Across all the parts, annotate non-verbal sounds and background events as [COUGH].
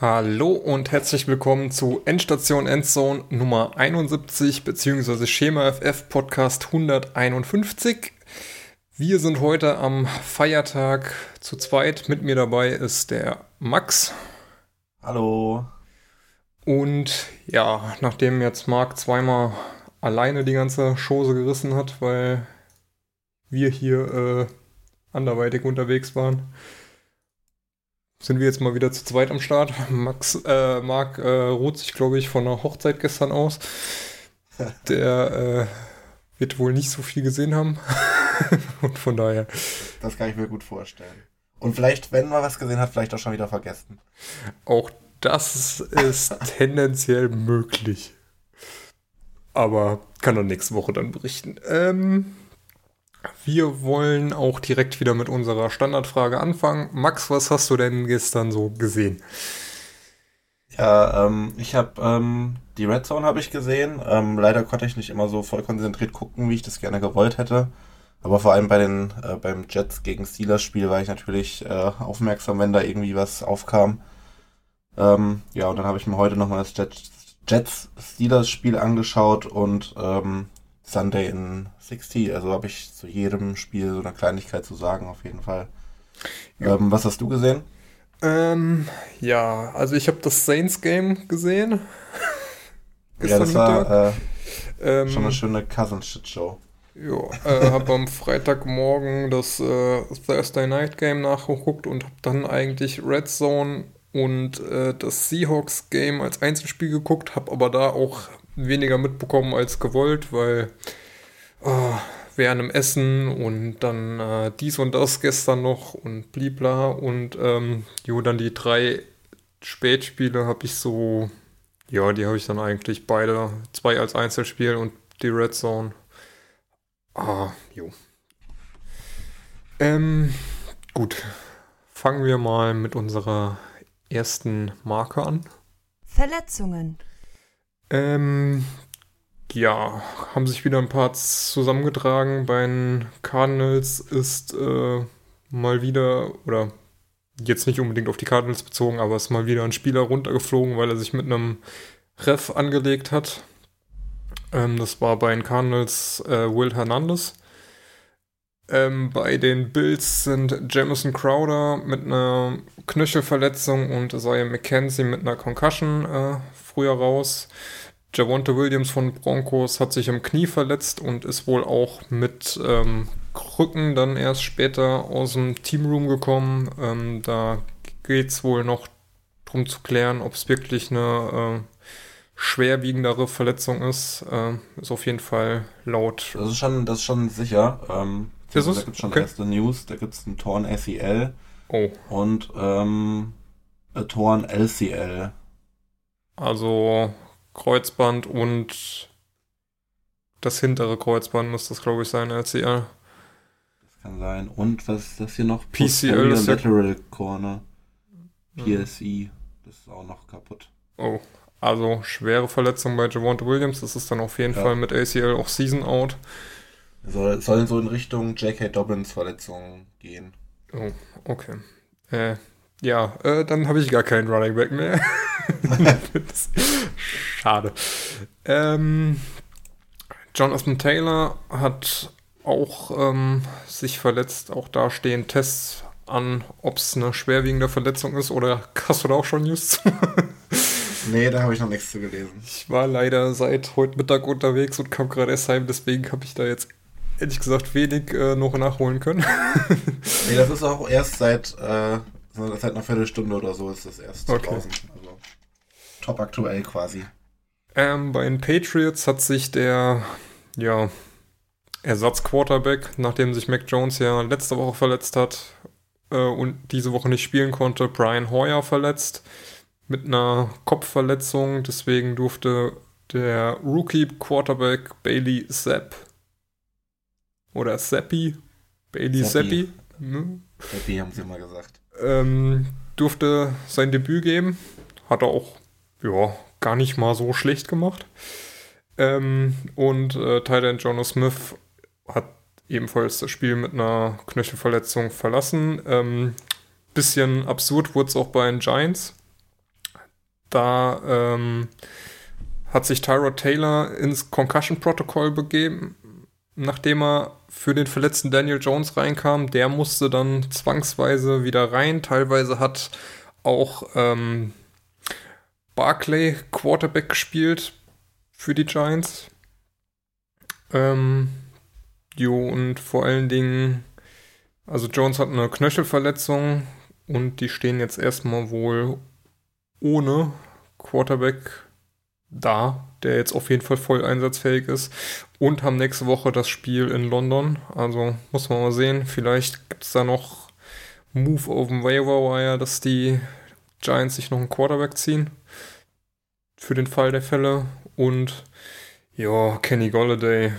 Hallo und herzlich willkommen zu Endstation Endzone Nummer 71 bzw. Schema FF Podcast 151. Wir sind heute am Feiertag zu zweit. Mit mir dabei ist der Max. Hallo. Und ja, nachdem jetzt Marc zweimal alleine die ganze Chose gerissen hat, weil wir hier äh, anderweitig unterwegs waren, sind wir jetzt mal wieder zu zweit am Start. [LAUGHS] Max, äh, Marc äh, ruht sich, glaube ich, von der Hochzeit gestern aus. [LAUGHS] Der äh, wird wohl nicht so viel gesehen haben. [LAUGHS] Und von daher. Das kann ich mir gut vorstellen. Und vielleicht, wenn man was gesehen hat, vielleicht auch schon wieder vergessen. Auch das ist tendenziell möglich. Aber kann dann nächste Woche dann berichten. Ähm, wir wollen auch direkt wieder mit unserer Standardfrage anfangen. Max, was hast du denn gestern so gesehen? Ja, ähm, ich habe ähm, die Red Zone habe ich gesehen. Ähm, leider konnte ich nicht immer so voll konzentriert gucken, wie ich das gerne gewollt hätte. Aber vor allem bei den äh, beim Jets gegen Steelers Spiel war ich natürlich äh, aufmerksam, wenn da irgendwie was aufkam. Ähm, ja, und dann habe ich mir heute nochmal das Jets, Steelers Spiel angeschaut und ähm, Sunday in 60. Also habe ich zu jedem Spiel so eine Kleinigkeit zu sagen, auf jeden Fall. Ja. Ähm, was hast du gesehen? Ähm, ja, also ich habe das Saints Game gesehen. ja, das war äh, ähm, schon eine schöne Cousin-Shit-Show. Ja, äh, habe am Freitagmorgen das äh, Thursday Night Game nachgeguckt und habe dann eigentlich Red Zone und äh, das Seahawks Game als Einzelspiel geguckt, habe aber da auch weniger mitbekommen als gewollt, weil oh, während dem Essen und dann äh, dies und das gestern noch und blibla und ähm, jo, dann die drei Spätspiele habe ich so, ja, die habe ich dann eigentlich beide, zwei als Einzelspiel und die Red Zone. Ah, jo. Ähm, gut. Fangen wir mal mit unserer ersten Marke an. Verletzungen. Ähm, ja, haben sich wieder ein paar zusammengetragen. Bei den Cardinals ist äh, mal wieder, oder jetzt nicht unbedingt auf die Cardinals bezogen, aber ist mal wieder ein Spieler runtergeflogen, weil er sich mit einem Ref angelegt hat. Ähm, das war bei den Cardinals äh, Will Hernandez. Ähm, bei den Bills sind Jamison Crowder mit einer Knöchelverletzung und Isaiah McKenzie mit einer Concussion äh, früher raus. Javonte Williams von Broncos hat sich im Knie verletzt und ist wohl auch mit ähm, Krücken dann erst später aus dem Teamroom gekommen. Ähm, da geht es wohl noch darum zu klären, ob es wirklich eine äh, schwerwiegendere Verletzung ist. Äh, ist auf jeden Fall laut. Das ist schon, das ist schon sicher. Ähm, ist da gibt es schon okay. erste News. Da gibt es einen Torn ACL Oh, und ähm, Torn LCL. also Kreuzband und das hintere Kreuzband muss das, glaube ich, sein, LCL. Das kann sein. Und was ist das hier noch? PCL ist Lateral Corner. PSI. Das ist auch noch kaputt. Oh, also schwere Verletzung bei Javonte Williams. Das ist dann auf jeden Ja. Fall mit ACL auch Season out. Soll, soll so in Richtung J.K. Dobbins Verletzung gehen. Oh, okay. Äh, ja, äh, dann habe ich gar keinen Running Back mehr. [LAUGHS] [LAUGHS] Schade. Ähm, Jonathan Taylor hat auch ähm, sich verletzt. Auch da stehen Tests an, ob es eine schwerwiegende Verletzung ist oder hast du da auch schon News zu? [LAUGHS] Nee, da habe ich noch nichts zu gelesen. Ich war leider seit heute Mittag unterwegs und kam gerade erst heim, deswegen habe ich da jetzt ehrlich gesagt wenig äh, noch nachholen können. [LAUGHS] Nee, das ist auch erst seit, äh, seit einer Viertelstunde oder so ist das erst Okay. draußen. Also top aktuell quasi. Ähm, bei den Patriots hat sich der ja, Ersatz-Quarterback, nachdem sich Mac Jones ja letzte Woche verletzt hat äh, und diese Woche nicht spielen konnte, Brian Hoyer verletzt mit einer Kopfverletzung. Deswegen durfte der Rookie-Quarterback Bailey Zapp oder Zappi, Bailey Zappi. Zappi, ne? Happy haben sie immer gesagt. ähm, durfte sein Debüt geben. Hat er auch, ja, gar nicht mal so schlecht gemacht. Ähm, und äh, Tyler Jonas Smith hat ebenfalls das Spiel mit einer Knöchelverletzung verlassen. Ähm, bisschen absurd wurde es auch bei den Giants. da ähm, hat sich Tyrod Taylor ins Concussion Protocol begeben, nachdem er für den verletzten Daniel Jones reinkam. Der musste dann zwangsweise wieder rein. Teilweise hat auch ähm, Barclay Quarterback gespielt für die Giants. Ähm, jo, und vor allen Dingen, also Jones hat eine Knöchelverletzung und die stehen jetzt erstmal wohl ohne Quarterback da, der jetzt auf jeden Fall voll einsatzfähig ist. Und haben nächste Woche das Spiel in London. Also muss man mal sehen. Vielleicht gibt es da noch Move auf dem Waiver Wire, dass die Giants sich noch einen Quarterback ziehen. Für den Fall der Fälle. Und ja, Kenny Golladay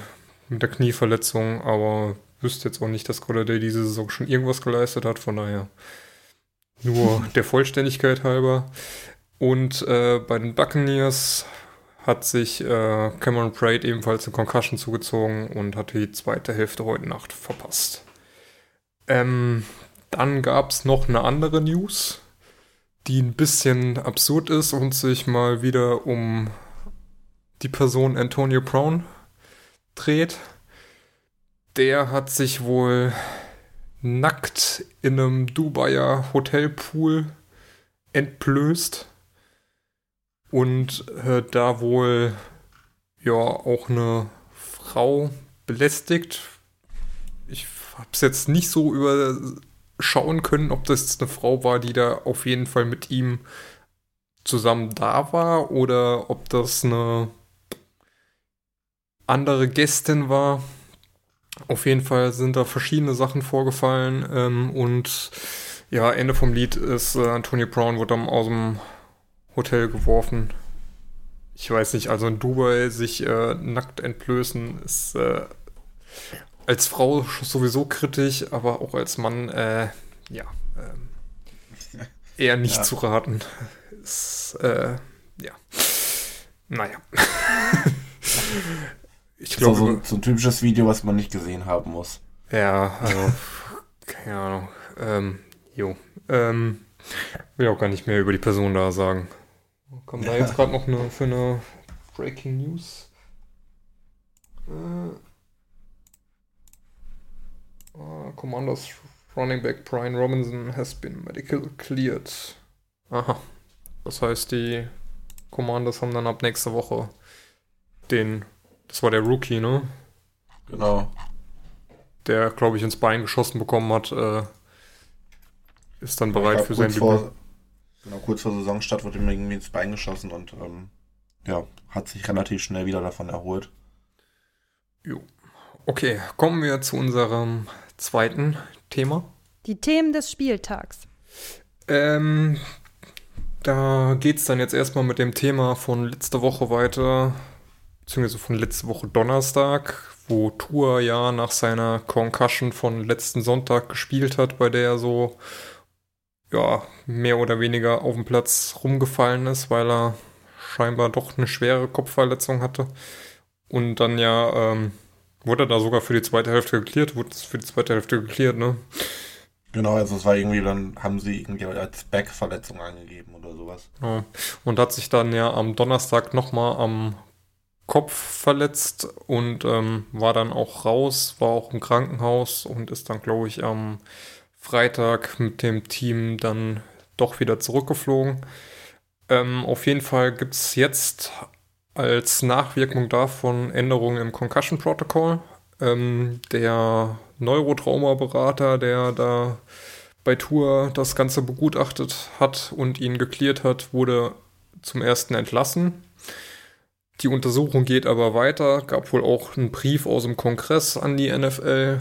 mit der Knieverletzung, aber wüsste jetzt auch nicht, dass Golladay diese Saison schon irgendwas geleistet hat. Von daher nur der Vollständigkeit halber. Und äh, bei den Buccaneers hat sich äh, Cameron Braid ebenfalls eine Concussion zugezogen und hat die zweite Hälfte heute Nacht verpasst. Ähm, dann gab es noch eine andere News, die ein bisschen absurd ist und sich mal wieder um die Person Antonio Brown dreht. Der hat sich wohl nackt in einem Dubaier Hotelpool entblößt und äh, da wohl ja auch eine Frau belästigt. Ich habe es jetzt nicht so überschauen können, ob das eine Frau war, die da auf jeden Fall mit ihm zusammen da war oder ob das eine andere Gästin war. Auf jeden Fall sind da verschiedene Sachen vorgefallen ähm, und ja, Ende vom Lied ist äh, Antonio Brown wird dann aus dem Hotel geworfen. Ich weiß nicht, also in Dubai sich äh, nackt entblößen ist äh, als Frau sowieso kritisch, aber auch als Mann, äh, ja, ähm, eher nicht ja. zu raten. Ist, äh, ja. Naja. [LAUGHS] ich glaube. So, so, ein typisches Video, was man nicht gesehen haben muss. Ja, also, keine Ahnung. Ähm, jo. Ähm, will auch gar nicht mehr über die Person da sagen. Kommt da jetzt gerade noch eine, für eine Breaking News? Uh, Commanders Running Back Brian Robinson has been medical cleared. Aha. Das heißt, die Commanders haben dann ab nächster Woche den, das war der Rookie, ne? Genau. Der, glaube ich, ins Bein geschossen bekommen hat, äh, ist dann bereit für sein Debüt. Genau, kurz vor Saisonstart wurde ihm irgendwie ins Bein geschossen und ähm, ja, hat sich relativ schnell wieder davon erholt. Jo. Okay, kommen wir zu unserem zweiten Thema. Die Themen des Spieltags. Ähm, da geht es dann jetzt erstmal mit dem Thema von letzter Woche weiter, beziehungsweise von letzter Woche Donnerstag, wo Tour ja nach seiner Concussion von letzten Sonntag gespielt hat, bei der er so ja, mehr oder weniger auf dem Platz rumgefallen ist, weil er scheinbar doch eine schwere Kopfverletzung hatte. Und dann ja, ähm, wurde er da sogar für die zweite Hälfte geklärt, wurde es für die zweite Hälfte geklärt, ne? Genau, also es war irgendwie, dann haben sie irgendwie als Backverletzung angegeben oder sowas. Ja. Und hat sich dann ja am Donnerstag nochmal am Kopf verletzt und ähm, war dann auch raus, war auch im Krankenhaus und ist dann, glaube ich, am Freitag mit dem Team dann doch wieder zurückgeflogen. Ähm, auf jeden Fall gibt es jetzt als Nachwirkung davon Änderungen im Concussion Protocol. Ähm, der Neurotraumaberater, der da bei Tour das Ganze begutachtet hat und ihn geklärt hat, wurde zum ersten entlassen. Die Untersuchung geht aber weiter, gab wohl auch einen Brief aus dem Kongress an die NFL,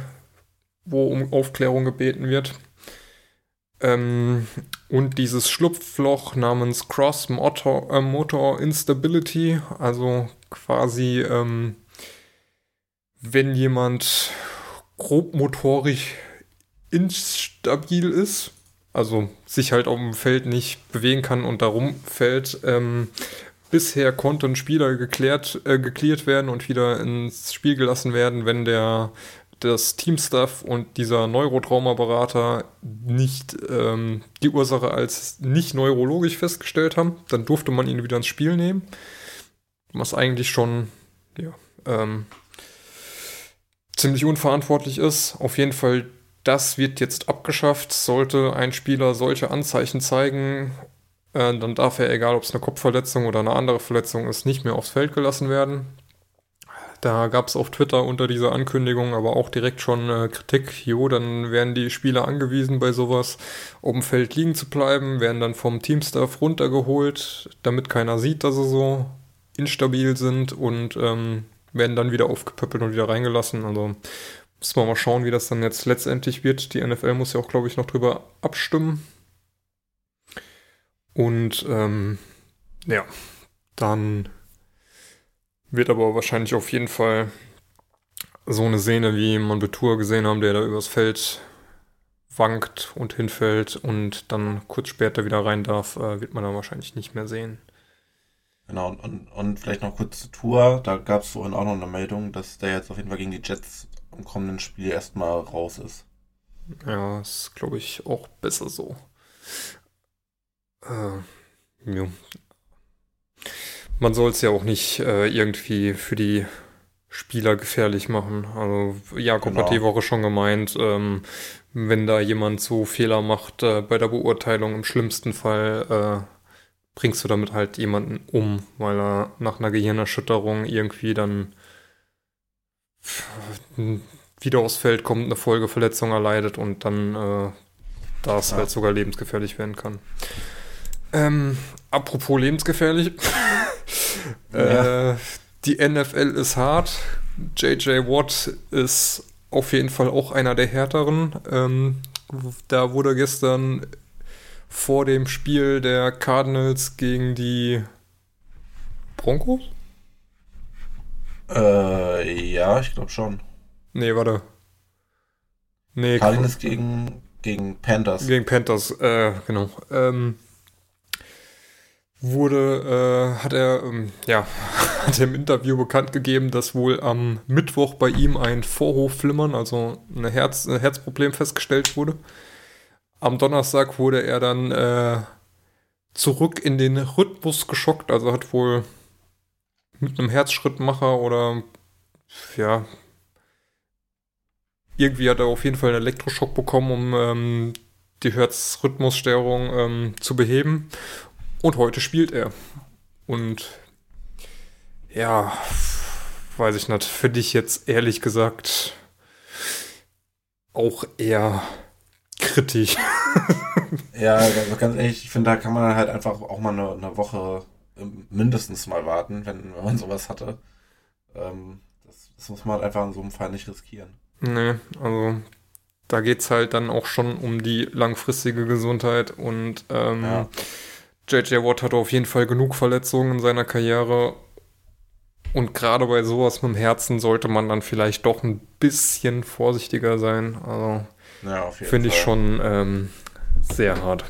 wo um Aufklärung gebeten wird. Ähm, und dieses Schlupfloch namens Cross Motor, äh, Motor Instability, also quasi, ähm, wenn jemand grobmotorisch instabil ist, also sich halt auf dem Feld nicht bewegen kann und darum fällt. Ähm, bisher konnte ein Spieler geklärt, äh, geklärt werden und wieder ins Spiel gelassen werden, wenn der das Teamstaff und dieser Neurotraumaberater nicht ähm, die Ursache als nicht neurologisch festgestellt haben. Dann durfte man ihn wieder ins Spiel nehmen. Was eigentlich schon ja, ähm, ziemlich unverantwortlich ist. Auf jeden Fall, das wird jetzt abgeschafft. Sollte ein Spieler solche Anzeichen zeigen, äh, dann darf er, egal ob es eine Kopfverletzung oder eine andere Verletzung ist, nicht mehr aufs Feld gelassen werden. Da gab es auf Twitter unter dieser Ankündigung aber auch direkt schon äh, Kritik. Jo, dann werden die Spieler angewiesen, bei sowas auf dem Feld liegen zu bleiben, werden dann vom Teamstaff runtergeholt, damit keiner sieht, dass sie so instabil sind und ähm, werden dann wieder aufgepöppelt und wieder reingelassen. Also müssen wir mal schauen, wie das dann jetzt letztendlich wird. Die NFL muss ja auch, glaube ich, noch drüber abstimmen. Und ähm, ja, dann wird aber wahrscheinlich auf jeden Fall so eine Szene, wie man gesehen haben, der da übers Feld wankt und hinfällt und dann kurz später wieder rein darf, äh, wird man dann wahrscheinlich nicht mehr sehen. Genau, und, und, und vielleicht noch kurz zur Tour. Da gab es vorhin auch noch eine Meldung, dass der jetzt auf jeden Fall gegen die Jets im kommenden Spiel erstmal raus ist. Ja, ist glaube ich auch besser so. Äh, ja man soll es ja auch nicht äh, irgendwie für die Spieler gefährlich machen. Also Jakob genau. hat die Woche schon gemeint, ähm, wenn da jemand so Fehler macht äh, bei der Beurteilung, im schlimmsten Fall äh, bringst du damit halt jemanden um, weil er nach einer Gehirnerschütterung irgendwie dann wieder aufs Feld kommt, eine Folgeverletzung erleidet und dann äh, das ja. halt sogar lebensgefährlich werden kann. Ähm, apropos lebensgefährlich. [LAUGHS] Ja. Äh, die NFL ist hart. JJ Watt ist auf jeden Fall auch einer der härteren. Ähm, da wurde gestern vor dem Spiel der Cardinals gegen die Broncos? Äh, ja, ich glaube schon. Nee, warte. Nee, Cardinals gegen, gegen Panthers. Gegen Panthers, äh, genau. Ähm, wurde, äh, hat er, ähm, ja, [LAUGHS] hat im Interview bekannt gegeben, dass wohl am Mittwoch bei ihm ein Vorhofflimmern, also ein, Herz, ein Herzproblem festgestellt wurde. Am Donnerstag wurde er dann äh, zurück in den Rhythmus geschockt, also hat wohl mit einem Herzschrittmacher oder ja, irgendwie hat er auf jeden Fall einen Elektroschock bekommen, um ähm, die Herzrhythmusstörung ähm, zu beheben. Und heute spielt er. Und ja, weiß ich nicht, finde ich jetzt ehrlich gesagt auch eher kritisch. [LAUGHS] ja, also ganz ehrlich, ich finde, da kann man halt einfach auch mal eine, eine Woche mindestens mal warten, wenn, wenn man sowas hatte. Ähm, das, das, muss man halt einfach in so einem Fall nicht riskieren. Nee, also da geht es halt dann auch schon um die langfristige Gesundheit und ähm, ja. JJ Watt hatte auf jeden Fall genug Verletzungen in seiner Karriere. Und gerade bei sowas mit dem Herzen sollte man dann vielleicht doch ein bisschen vorsichtiger sein. Also ja, finde ich schon ähm, sehr hart.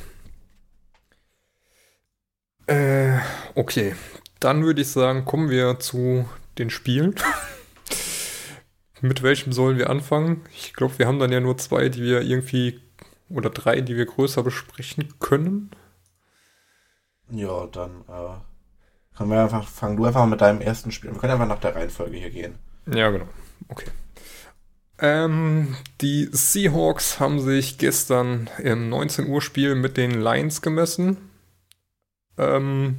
Äh, okay, dann würde ich sagen, kommen wir zu den Spielen. [LAUGHS] Mit welchem sollen wir anfangen? Ich glaube, wir haben dann ja nur zwei, die wir irgendwie, oder drei, die wir größer besprechen können. Ja, dann äh, können wir einfach, fang du einfach mit deinem ersten Spiel. Wir können einfach nach der Reihenfolge hier gehen. Ja, genau. Okay. Ähm, die Seahawks haben sich gestern im 19 Uhr Spiel mit den Lions gemessen. Ähm,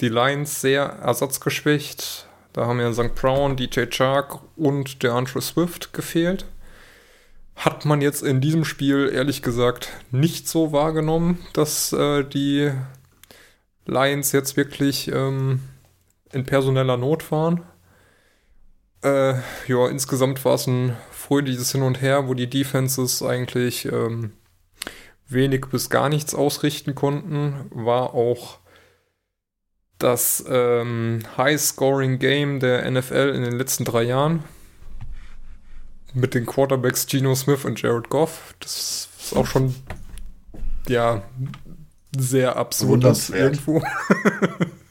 die Lions sehr ersatzgeschwächt. Da haben ja St. Brown, DJ Chark und der Andrew Swift gefehlt. Hat man jetzt in diesem Spiel ehrlich gesagt nicht so wahrgenommen, dass äh, die Lions jetzt wirklich ähm, in personeller Not waren. Äh, ja, insgesamt war es ein fröhliches Hin und Her, wo die Defenses eigentlich ähm, wenig bis gar nichts ausrichten konnten. War auch das ähm, High-Scoring-Game der NFL in den letzten drei Jahren. Mit den Quarterbacks Geno Smith und Jared Goff. Das ist auch schon ja sehr absurdes irgendwo.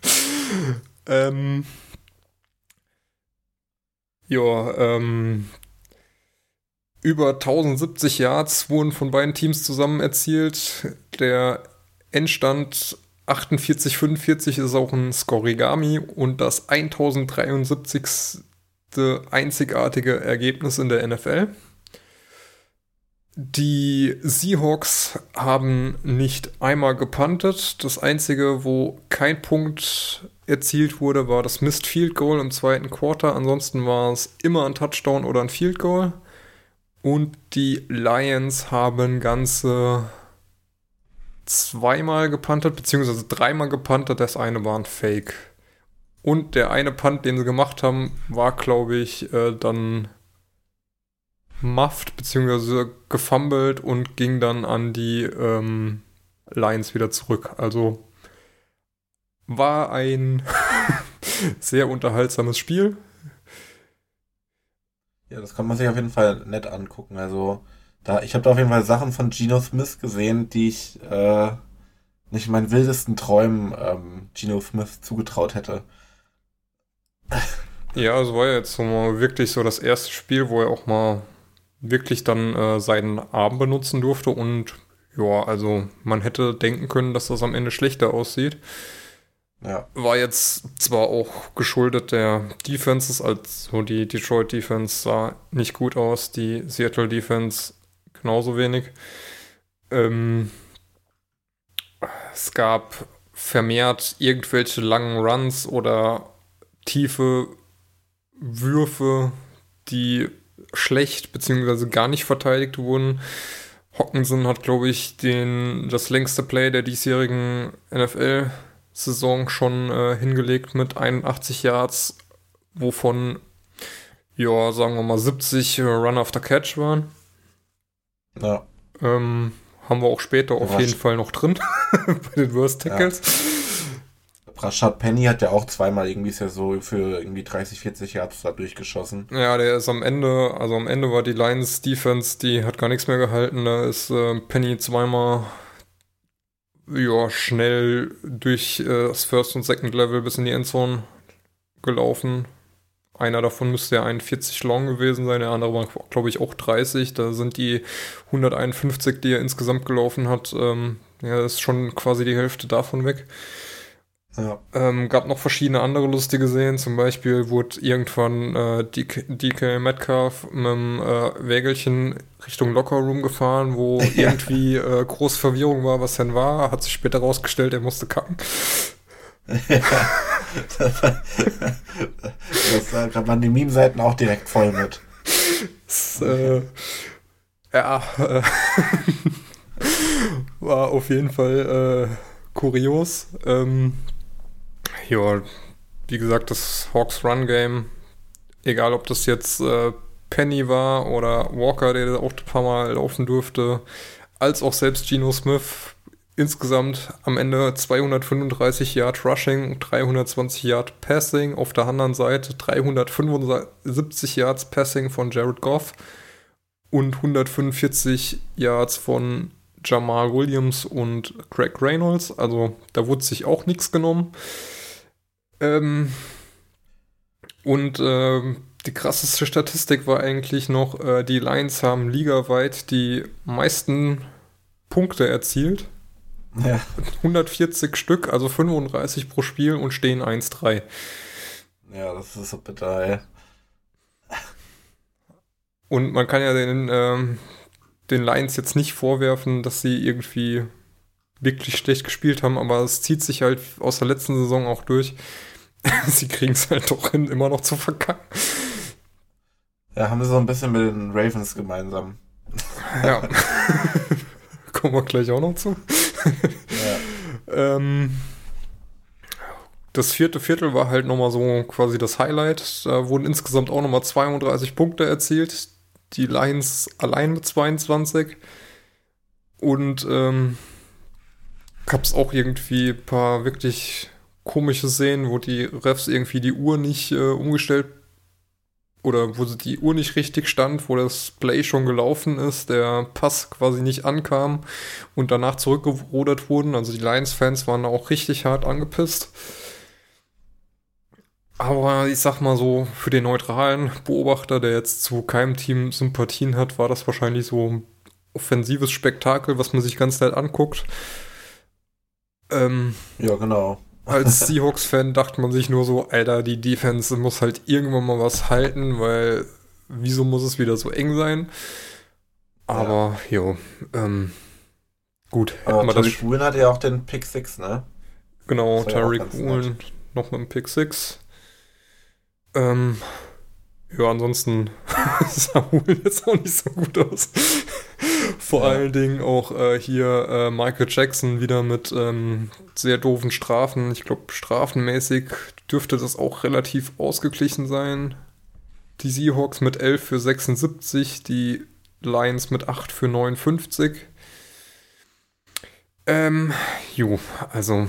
[LAUGHS] ähm, ja, ähm, über 1070 Yards wurden von beiden Teams zusammen erzielt. Der Endstand 48-45 ist auch ein Scorigami und das 1073. einzigartige Ergebnis in der NFL. Die Seahawks haben nicht einmal gepuntet. Das einzige, wo kein Punkt erzielt wurde, war das Missed Field Goal im zweiten Quarter. Ansonsten war es immer ein Touchdown oder ein Field Goal. Und die Lions haben ganze zweimal gepuntet, beziehungsweise dreimal gepuntet. Das eine war ein Fake. Und der eine Punt, den sie gemacht haben, war, glaube ich, äh, dann muffed, beziehungsweise gefummelt und ging dann an die ähm, Lions wieder zurück. Also war ein [LAUGHS] sehr unterhaltsames Spiel. Ja, das kann man sich auf jeden Fall nett angucken. Also, da, ich habe da auf jeden Fall Sachen von Geno Smith gesehen, die ich äh, nicht in meinen wildesten Träumen ähm, Geno Smith zugetraut hätte. Ja, es war jetzt so mal wirklich so das erste Spiel, wo er auch mal wirklich dann äh, seinen Arm benutzen durfte und ja, also man hätte denken können, dass das am Ende schlechter aussieht. Ja. War jetzt zwar auch geschuldet der Defenses, also die Detroit Defense sah nicht gut aus, die Seattle Defense genauso wenig. Ähm, es gab vermehrt irgendwelche langen Runs oder tiefe Würfe, die schlecht bzw. gar nicht verteidigt wurden. Hockenson hat, glaube ich, den, das längste Play der diesjährigen NFL-Saison schon äh, hingelegt mit 81 Yards, wovon, ja, sagen wir mal 70 Run after Catch waren. Ja. Ähm, haben wir auch später auf jeden Fall noch drin [LAUGHS] bei den Worst Tackles. Ja. Rashad Penny hat ja auch zweimal irgendwie ist ja so für irgendwie 30, 40 Yards da durchgeschossen. Ja, der ist am Ende, also am Ende war die Lions Defense, die hat gar nichts mehr gehalten. Da ist äh, Penny zweimal ja, schnell durch äh, das First und Second Level bis in die Endzone gelaufen. Einer davon müsste ja 41 long gewesen sein, der andere war, glaube ich, auch 30. Da sind die 151, die er insgesamt gelaufen hat, ähm, ja, ist schon quasi die Hälfte davon weg. Ja. Ähm, gab noch verschiedene andere lustige Szenen. Zum Beispiel wurde irgendwann äh, DK, DK Metcalf mit dem äh, Wägelchen Richtung Lockerroom gefahren, wo [LAUGHS] ja. irgendwie äh, große Verwirrung war, was denn war. Hat sich später rausgestellt, er musste kacken. Ja. das, das, waren die Meme-Seiten auch direkt voll mit. Das, äh, ja, äh, [LAUGHS] war auf jeden Fall äh, kurios. Ähm, ja, wie gesagt, das Hawks Run Game, egal ob das jetzt äh, Penny war oder Walker, der auch ein paar Mal laufen durfte, als auch selbst Geno Smith, insgesamt am Ende 235 Yard Rushing, 320 Yard Passing, auf der anderen Seite 375 Yards Passing von Jared Goff und 145 Yards von Jamal Williams und Craig Reynolds. Also da wurde sich auch nichts genommen. Ähm, und äh, die krasseste Statistik war eigentlich noch, äh, die Lions haben ligaweit die meisten Punkte erzielt. Ja. 140 Stück, also 35 pro Spiel und stehen 1-3. Ja, das ist so bitter, ey. Und man kann ja den, ähm, den Lions jetzt nicht vorwerfen, dass sie irgendwie wirklich schlecht gespielt haben, aber es zieht sich halt aus der letzten Saison auch durch. [LAUGHS] sie kriegen es halt doch hin, immer noch zu verkacken. Ja, haben sie so ein bisschen mit den Ravens gemeinsam. [LAUGHS] Ja. [LAUGHS] Kommen wir gleich auch noch zu. ja. ähm, das vierte Viertel war halt nochmal so quasi das Highlight. Da wurden insgesamt auch nochmal 32 Punkte erzielt. Die Lions allein mit 22. Und ähm, gab es auch irgendwie ein paar wirklich komische Szenen, wo die Refs irgendwie die Uhr nicht äh, umgestellt oder wo die Uhr nicht richtig stand, wo das Play schon gelaufen ist, der Pass quasi nicht ankam und danach zurückgerudert wurden. Also die Lions-Fans waren auch richtig hart angepisst. Aber ich sag mal so, für den neutralen Beobachter, der jetzt zu keinem Team Sympathien hat, war das wahrscheinlich so ein offensives Spektakel, was man sich ganz nett anguckt. Ähm, Ja, genau. Als Seahawks-Fan dachte man sich nur so, Alter, die Defense muss halt irgendwann mal was halten, weil wieso muss es wieder so eng sein? Aber, jo, ähm, gut. Aber Tariq Woolen hatte ja auch den Pick 6, ne? genau, ja Tariq Woolen noch mit dem Pick 6. Ähm, ja, ansonsten sah Woolen jetzt auch nicht so gut aus. Vor Ja. allen Dingen auch äh, hier äh, Michael Jackson wieder mit ähm, sehr doofen Strafen. Ich glaube, strafenmäßig dürfte das auch relativ ausgeglichen sein. Die Seahawks mit 11 für 76, die Lions mit 8 für 59. Ähm, jo, also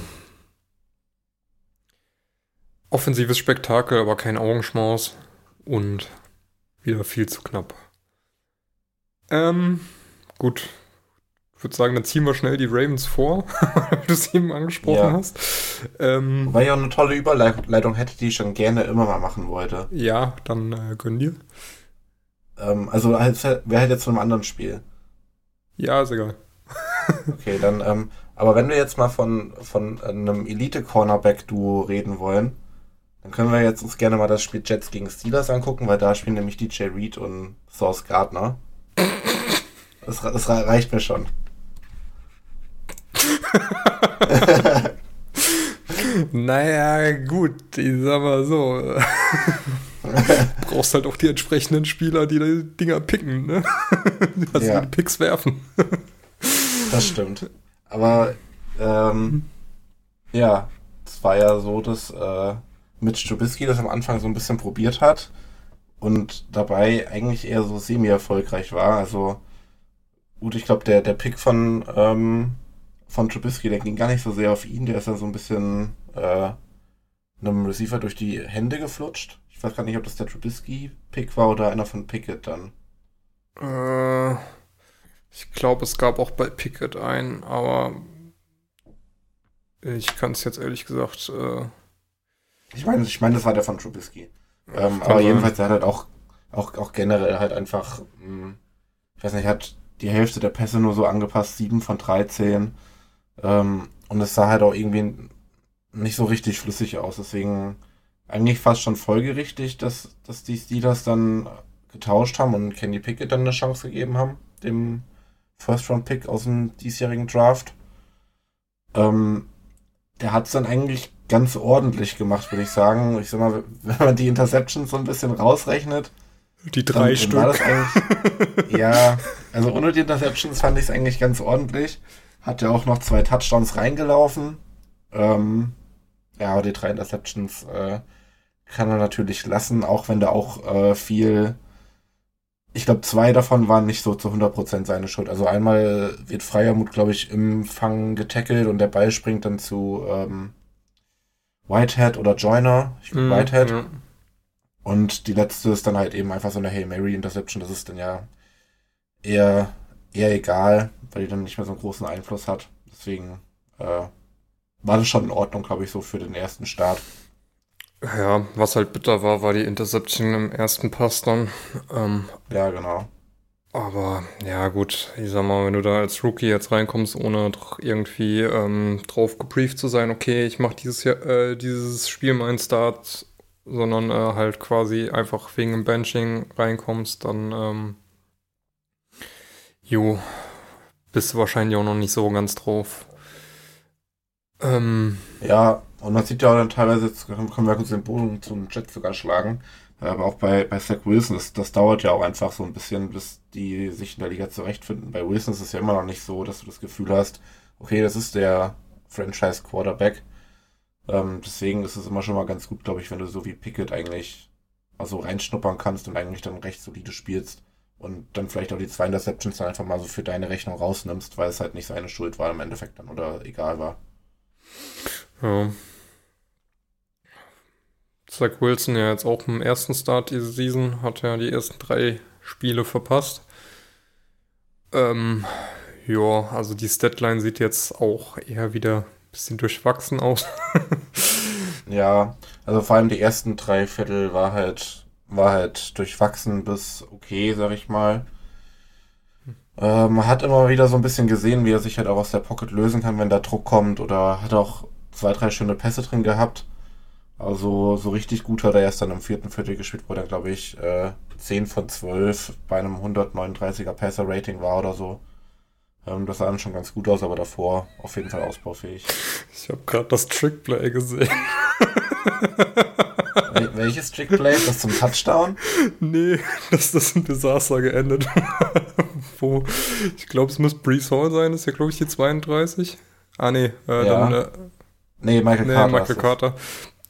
offensives Spektakel, aber kein Augenschmaus und wieder viel zu knapp. Ähm, gut. Ich würde sagen, dann ziehen wir schnell die Ravens vor, [LAUGHS] weil du es eben angesprochen Ja. hast. Ähm, Wobei ich auch eine tolle Überleitung hätte, die ich schon gerne immer mal machen wollte. ja, dann äh, gönn dir. Ähm, also, als- wer halt jetzt von einem anderen Spiel. Ja, ist egal. [LAUGHS] Okay, dann, ähm, aber wenn wir jetzt mal von, von einem Elite-Cornerback-Duo reden wollen, dann können wir jetzt uns gerne mal das Spiel Jets gegen Steelers angucken, weil da spielen nämlich DJ Reed und Source Gardner. Das, das reicht mir schon. [LAUGHS] Naja, gut, ich sag mal so. brauchst halt auch die entsprechenden Spieler, die die Dinger picken, ne? [LAUGHS] Also Ja. die Picks werfen. Das stimmt. Aber ähm, ja, es war ja so, dass äh, Mitch Trubisky das am Anfang so ein bisschen probiert hat und dabei eigentlich eher so semi-erfolgreich war. Also gut, ich glaube, der, der Pick von, ähm, von Trubisky, der ging gar nicht so sehr auf ihn, der ist dann so ein bisschen äh, einem Receiver durch die Hände geflutscht. Ich weiß gar nicht, ob das der Trubisky-Pick war oder einer von Pickett dann. Äh, ich glaube, es gab auch bei Pickett einen, aber ich kann es jetzt ehrlich gesagt. Äh, Ich meine, ich meine, das war der von Trubisky. Ähm, kann aber jedenfalls, er hat halt auch, auch, auch generell halt einfach, mh, ich weiß nicht, hat die Hälfte der Pässe nur so angepasst, 7 von 13. Ähm, und es sah halt auch irgendwie nicht so richtig flüssig aus. Deswegen eigentlich fast schon folgerichtig, dass, dass die Steelers dann getauscht haben und Kenny Pickett dann eine Chance gegeben haben, dem First-Round-Pick aus dem diesjährigen Draft. Ähm, der hat es dann eigentlich ganz ordentlich gemacht, würde ich sagen. Ich sag mal, wenn man die Interceptions so ein bisschen rausrechnet, die drei dann, Stück. ja, also ohne die Interceptions fand ich es eigentlich ganz ordentlich. Hat ja auch noch zwei Touchdowns reingelaufen. Ähm, ja, aber die drei Interceptions äh, kann er natürlich lassen, auch wenn da auch äh, viel. Ich glaube, zwei davon waren nicht so zu 100% seine Schuld. Also einmal wird Freiermut, glaube ich, im Fang getackelt und der Ball springt dann zu ähm, Whitehead oder Joyner. Ich glaube, Mhm, Whitehead. ja. Und die letzte ist dann halt eben einfach so eine Hail Mary Interception. Das ist dann ja eher, eher egal, weil die dann nicht mehr so einen großen Einfluss hat. Deswegen äh, war das schon in Ordnung, glaube ich, so für den ersten Start. Ja, was halt bitter war, war die Interception im ersten Pass dann. Ähm, Ja, genau. Aber ja, gut, ich sag mal, wenn du da als Rookie jetzt reinkommst, ohne doch irgendwie ähm, drauf gebrieft zu sein, okay, ich mache dieses, Jahr, äh, dieses Spiel meinen Start, sondern äh, halt quasi einfach wegen dem Benching reinkommst, dann, ähm, jo, bist du wahrscheinlich auch noch nicht so ganz drauf. Ähm, Ja, und man sieht ja auch dann teilweise, jetzt können wir kurz den Boden zum Jet sogar schlagen, aber auch bei, bei Zach Wilson, das, das dauert ja auch einfach so ein bisschen, bis die sich in der Liga zurechtfinden. Bei Wilson ist es ja immer noch nicht so, dass du das Gefühl hast, okay, das ist der Franchise Quarterback. Ähm, deswegen ist es immer schon mal ganz gut, glaube ich, wenn du so wie Pickett eigentlich mal so reinschnuppern kannst und eigentlich dann recht solide spielst und dann vielleicht auch die zwei Interceptions dann einfach mal so für deine Rechnung rausnimmst, weil es halt nicht seine Schuld war im Endeffekt dann oder egal war. Ja. Zach Wilson ja jetzt auch im ersten Start diese Season, hat ja die ersten drei Spiele verpasst. Ähm, ja, also die Statline sieht jetzt auch eher wieder ein bisschen durchwachsen aus. [LAUGHS] Ja, also vor allem die ersten drei Viertel war halt, war halt durchwachsen bis okay, sag ich mal. Äh, man hat immer wieder so ein bisschen gesehen, wie er sich halt auch aus der Pocket lösen kann, wenn da Druck kommt oder hat auch zwei, drei schöne Pässe drin gehabt. Also so richtig gut hat er erst dann im vierten Viertel gespielt, wo er, glaube ich, äh, 10 von 12 bei einem 139er Passer-Rating war oder so. Ähm, das sah dann schon ganz gut aus, aber davor auf jeden Fall ausbaufähig. Ich habe gerade das Trickplay gesehen. [LAUGHS] Wel welches Trickplay? Das zum Touchdown? Nee, dass das ein Desaster geendet. [LAUGHS] Wo, ich glaube, es muss Brees Hall sein, das ist ja, glaube ich, die 32. Ah, nee, äh, Ja. dann. Äh, Nee, Michael nee, Carter. Michael es.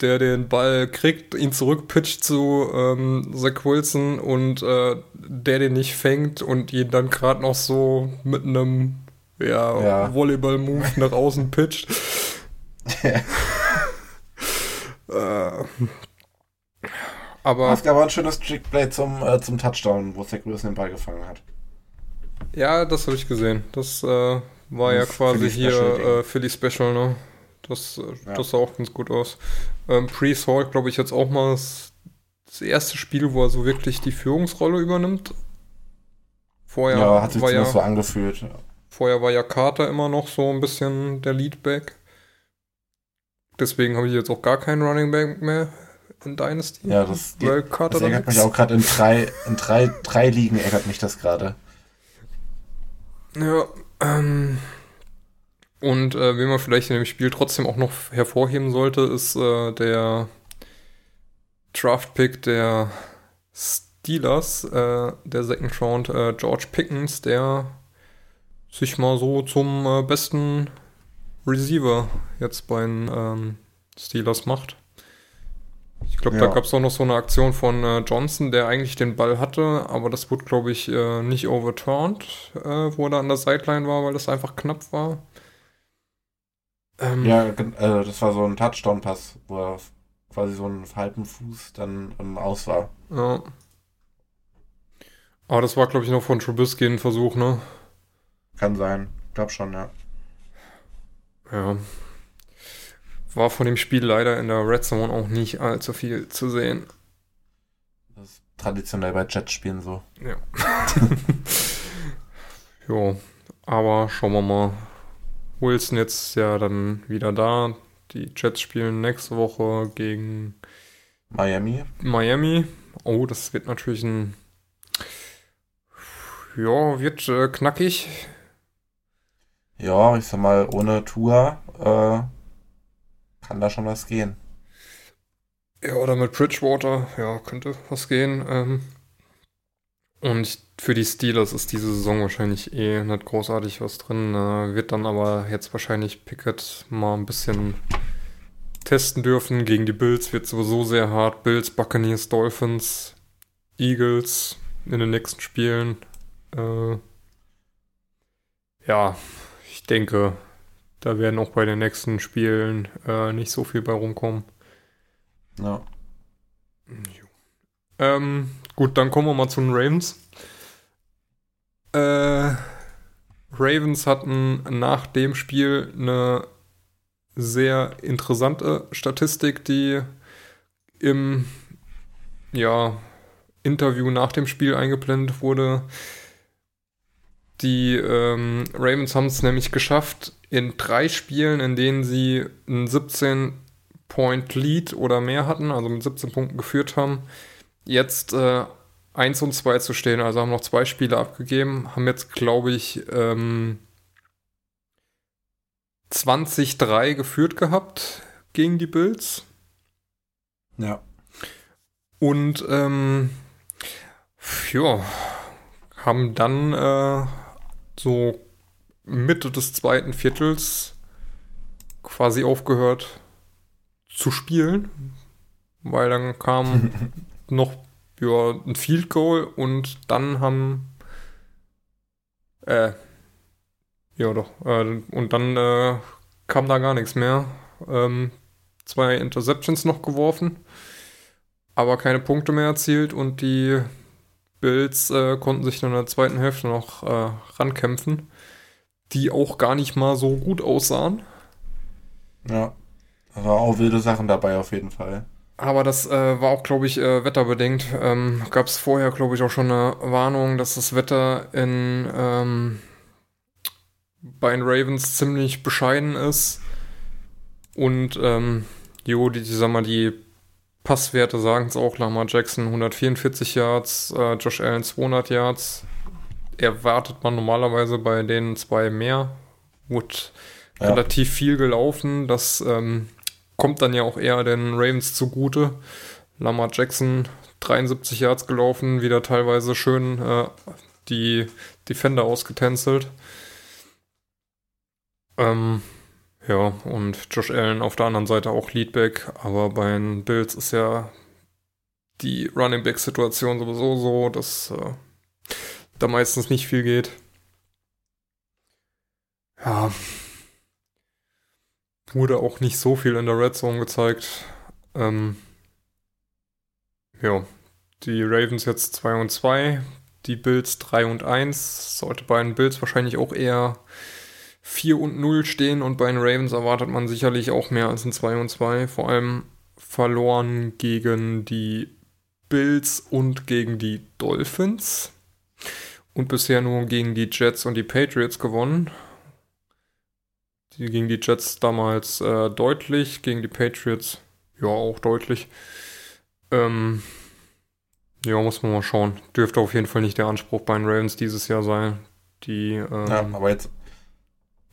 Der den Ball kriegt, ihn zurückpitcht zu ähm, Zach Wilson und äh, der den nicht fängt und ihn dann gerade noch so mit einem ja, Ja. Volleyball-Move nach außen pitcht. [LAUGHS] äh, aber Es gab ein schönes Trickplay zum, äh, zum Touchdown, wo Zach Wilson den Ball gefangen hat. Ja, das habe ich gesehen. Das äh, war ja Das quasi Philly hier Special äh, Philly Special, ne? Das, äh, Ja. das sah auch ganz gut aus. Ähm, Priest Hall, glaube ich, jetzt auch mal das, das erste Spiel, wo er so wirklich die Führungsrolle übernimmt. Vorher, Ja, hat sich war ja, so angefühlt. vorher war ja Carter immer noch so ein bisschen der Leadback. Deswegen habe ich jetzt auch gar keinen Running Back mehr in Dynasty. Ja, das, die, weil Carter das ärgert mich auch gerade in drei, in drei, drei Ligen ärgert mich das gerade. Ja, ähm, und äh, wen man vielleicht in dem Spiel trotzdem auch noch hervorheben sollte, ist äh, der Draft-Pick der Steelers, äh, der Second Round, äh, George Pickens, der sich mal so zum äh, besten Receiver jetzt bei den ähm, Steelers macht. Ich glaube, da Ja. gab es auch noch so eine Aktion von äh, Johnson, der eigentlich den Ball hatte, aber das wurde, glaube ich, äh, nicht overturned, äh, wo er da an der Sideline war, weil das einfach knapp war. Ähm, Ja, äh, das war so ein Touchdown-Pass, wo er quasi so einen halben Fuß dann ähm, aus war. ja. Aber das war, glaube ich, noch von Trubisky ein Versuch, ne? Kann sein. Glaub schon, ja. Ja. War von dem Spiel leider in der Red Zone auch nicht allzu viel zu sehen. Das ist traditionell bei Jets-Spielen so. Ja. [LAUGHS] jo, aber schauen wir mal. Wilson jetzt ja dann wieder da. Die Jets spielen nächste Woche gegen Miami. Miami. Oh, das wird natürlich ein. Ja, wird äh, knackig. Ja, ich sag mal, ohne Tour äh, kann da schon was gehen. Ja, oder mit Bridgewater. Ja, könnte was gehen. Ähm, und für die Steelers ist diese Saison wahrscheinlich eh nicht großartig was drin. Äh, wird dann aber jetzt wahrscheinlich Pickett mal ein bisschen testen dürfen. Gegen die Bills wird sowieso sehr hart. Bills, Buccaneers, Dolphins, Eagles in den nächsten Spielen. Äh, ja, ich denke, da werden auch bei den nächsten Spielen äh, nicht so viel bei rumkommen. Ja. Ähm, gut, dann kommen wir mal zu den Ravens. Äh, Ravens hatten nach dem Spiel eine sehr interessante Statistik, die im ja, Interview nach dem Spiel eingeblendet wurde. Die ähm, Ravens haben es nämlich geschafft, in drei Spielen, in denen sie einen 17 Point Lead oder mehr hatten, also mit 17 Punkten geführt haben, jetzt äh, 1 und 2 zu stehen. Also haben noch zwei Spiele abgegeben, haben jetzt, glaube ich, ähm, 20-3 geführt gehabt gegen die Bills. Ja. Und ähm, ja, haben dann äh, so Mitte des zweiten Viertels quasi aufgehört zu spielen, weil dann kam [LAUGHS] noch ja, ein Field Goal und dann haben äh, ja doch, äh, und dann äh, kam da gar nichts mehr. Ähm, zwei Interceptions noch geworfen, aber keine Punkte mehr erzielt und die Bills äh, konnten sich in der zweiten Hälfte noch äh, rankämpfen, die auch gar nicht mal so gut aussahen. Ja. Da war auch wilde Sachen dabei auf jeden Fall. Aber das äh, war auch, glaube ich, äh, wetterbedingt. Ähm, Gab es vorher, glaube ich, auch schon eine Warnung, dass das Wetter in ähm, bei den Ravens ziemlich bescheiden ist. Und ähm, jo, die, sag mal, die Passwerte sagen es auch. Lamar Jackson 144 Yards, äh, Josh Allen 200 Yards. Erwartet man normalerweise bei den zwei mehr. Wurde ja. relativ viel gelaufen. Das ähm, kommt dann ja auch eher den Ravens zugute. Lamar Jackson 73 Yards gelaufen, wieder teilweise schön äh, die Defender ausgetänzelt. Ähm, ja, und Josh Allen auf der anderen Seite auch Leadback, aber bei den Bills ist ja die Running Back Situation sowieso so, dass äh, da meistens nicht viel geht. Ja, wurde auch nicht so viel in der Red Zone gezeigt. Ähm, ja, die Ravens jetzt 2 und 2, die Bills 3 und 1. Sollte bei den Bills wahrscheinlich auch eher 4 und 0 stehen und bei den Ravens erwartet man sicherlich auch mehr als ein 2 und 2. Vor allem verloren gegen die Bills und gegen die Dolphins. Und bisher nur gegen die Jets und die Patriots gewonnen. Die gegen die Jets damals äh, deutlich, gegen die Patriots ja auch deutlich. Ähm, ja, muss man mal schauen. Dürfte auf jeden Fall nicht der Anspruch bei den Ravens dieses Jahr sein. Die, ähm, ja, aber jetzt.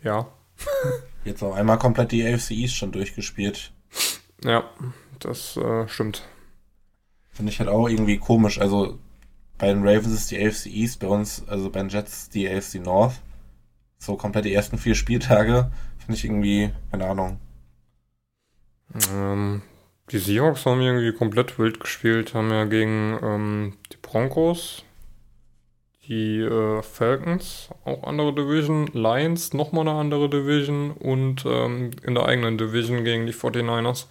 Ja. [LAUGHS] jetzt auch einmal komplett die AFC East schon durchgespielt. Ja, das äh, stimmt. Finde ich halt auch irgendwie komisch. Also bei den Ravens ist die AFC East, bei uns, also bei den Jets die AFC North. So komplett die ersten vier Spieltage Finde ich irgendwie, keine Ahnung. Ähm, die Seahawks haben irgendwie komplett wild gespielt, haben ja gegen ähm, die Broncos, die äh, Falcons, auch andere Division, Lions, nochmal eine andere Division und ähm, in der eigenen Division gegen die 49ers.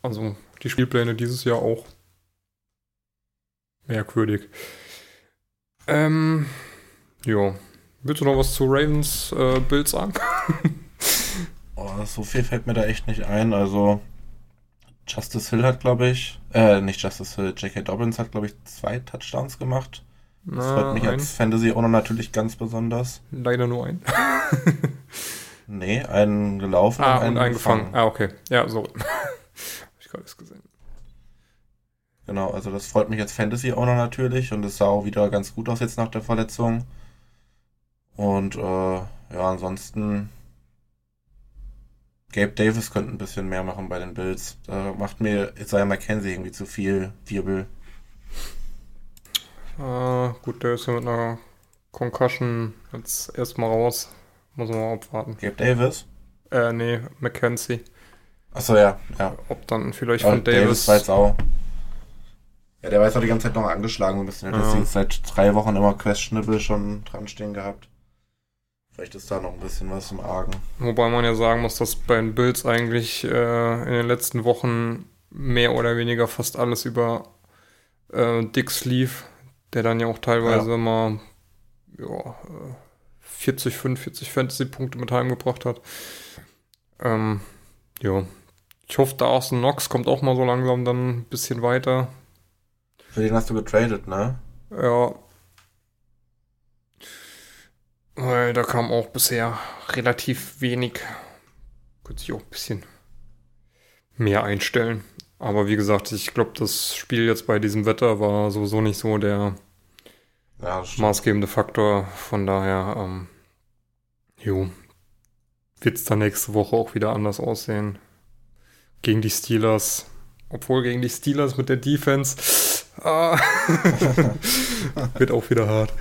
Also die Spielpläne dieses Jahr auch merkwürdig. Ähm, ja, Willst du noch was zu Ravens äh, Bild sagen? [LAUGHS] oh, so viel fällt mir da echt nicht ein. Also, Justice Hill hat, glaube ich, äh, nicht Justice Hill, J.K. Dobbins hat, glaube ich, zwei Touchdowns gemacht. Das Na, freut mich ein. als Fantasy-Owner natürlich ganz besonders. Leider nur ein. [LAUGHS] nee, einen gelaufen ah, und einen, und einen gefangen. gefangen. Ah, okay. Ja, so. [LAUGHS] Hab ich gerade gesehen. Genau, also das freut mich als Fantasy-Owner natürlich und es sah auch wieder ganz gut aus jetzt nach der Verletzung. Und äh, ja, ansonsten Gabe Davis könnte ein bisschen mehr machen bei den Bills. Da macht mir Isaiah McKenzie irgendwie zu viel Wirbel. Äh, gut, der ist ja mit einer Concussion jetzt erstmal raus. Muss man mal abwarten. Gabe Davis? Äh, nee, McKenzie. Achso, ja, ja. Ob dann vielleicht von Davis. Davis jetzt auch. Ja, der war jetzt auch die ganze Zeit noch angeschlagen ein bisschen. Er hat ja. seit drei Wochen immer questionable schon dran stehen gehabt. Vielleicht ist da noch ein bisschen was im Argen. Wobei man ja sagen muss, dass bei den Bills eigentlich äh, in den letzten Wochen mehr oder weniger fast alles über äh, Dix lief, der dann ja auch teilweise ja. mal ja, 40, 45 Fantasy-Punkte mit heimgebracht hat. Ähm, ja. Ich hoffe, Dawson Knox kommt auch mal so langsam dann ein bisschen weiter. Für den hast du getradet, ne? Ja, da kam auch bisher relativ wenig. Könnte sich auch ein bisschen mehr einstellen. Aber wie gesagt, ich glaube, das Spiel jetzt bei diesem Wetter war sowieso nicht so der ja, maßgebende Faktor. Von daher, ähm, jo, wird es dann nächste Woche auch wieder anders aussehen. Gegen die Steelers. Obwohl gegen die Steelers mit der Defense ah, [LAUGHS] wird auch wieder hart.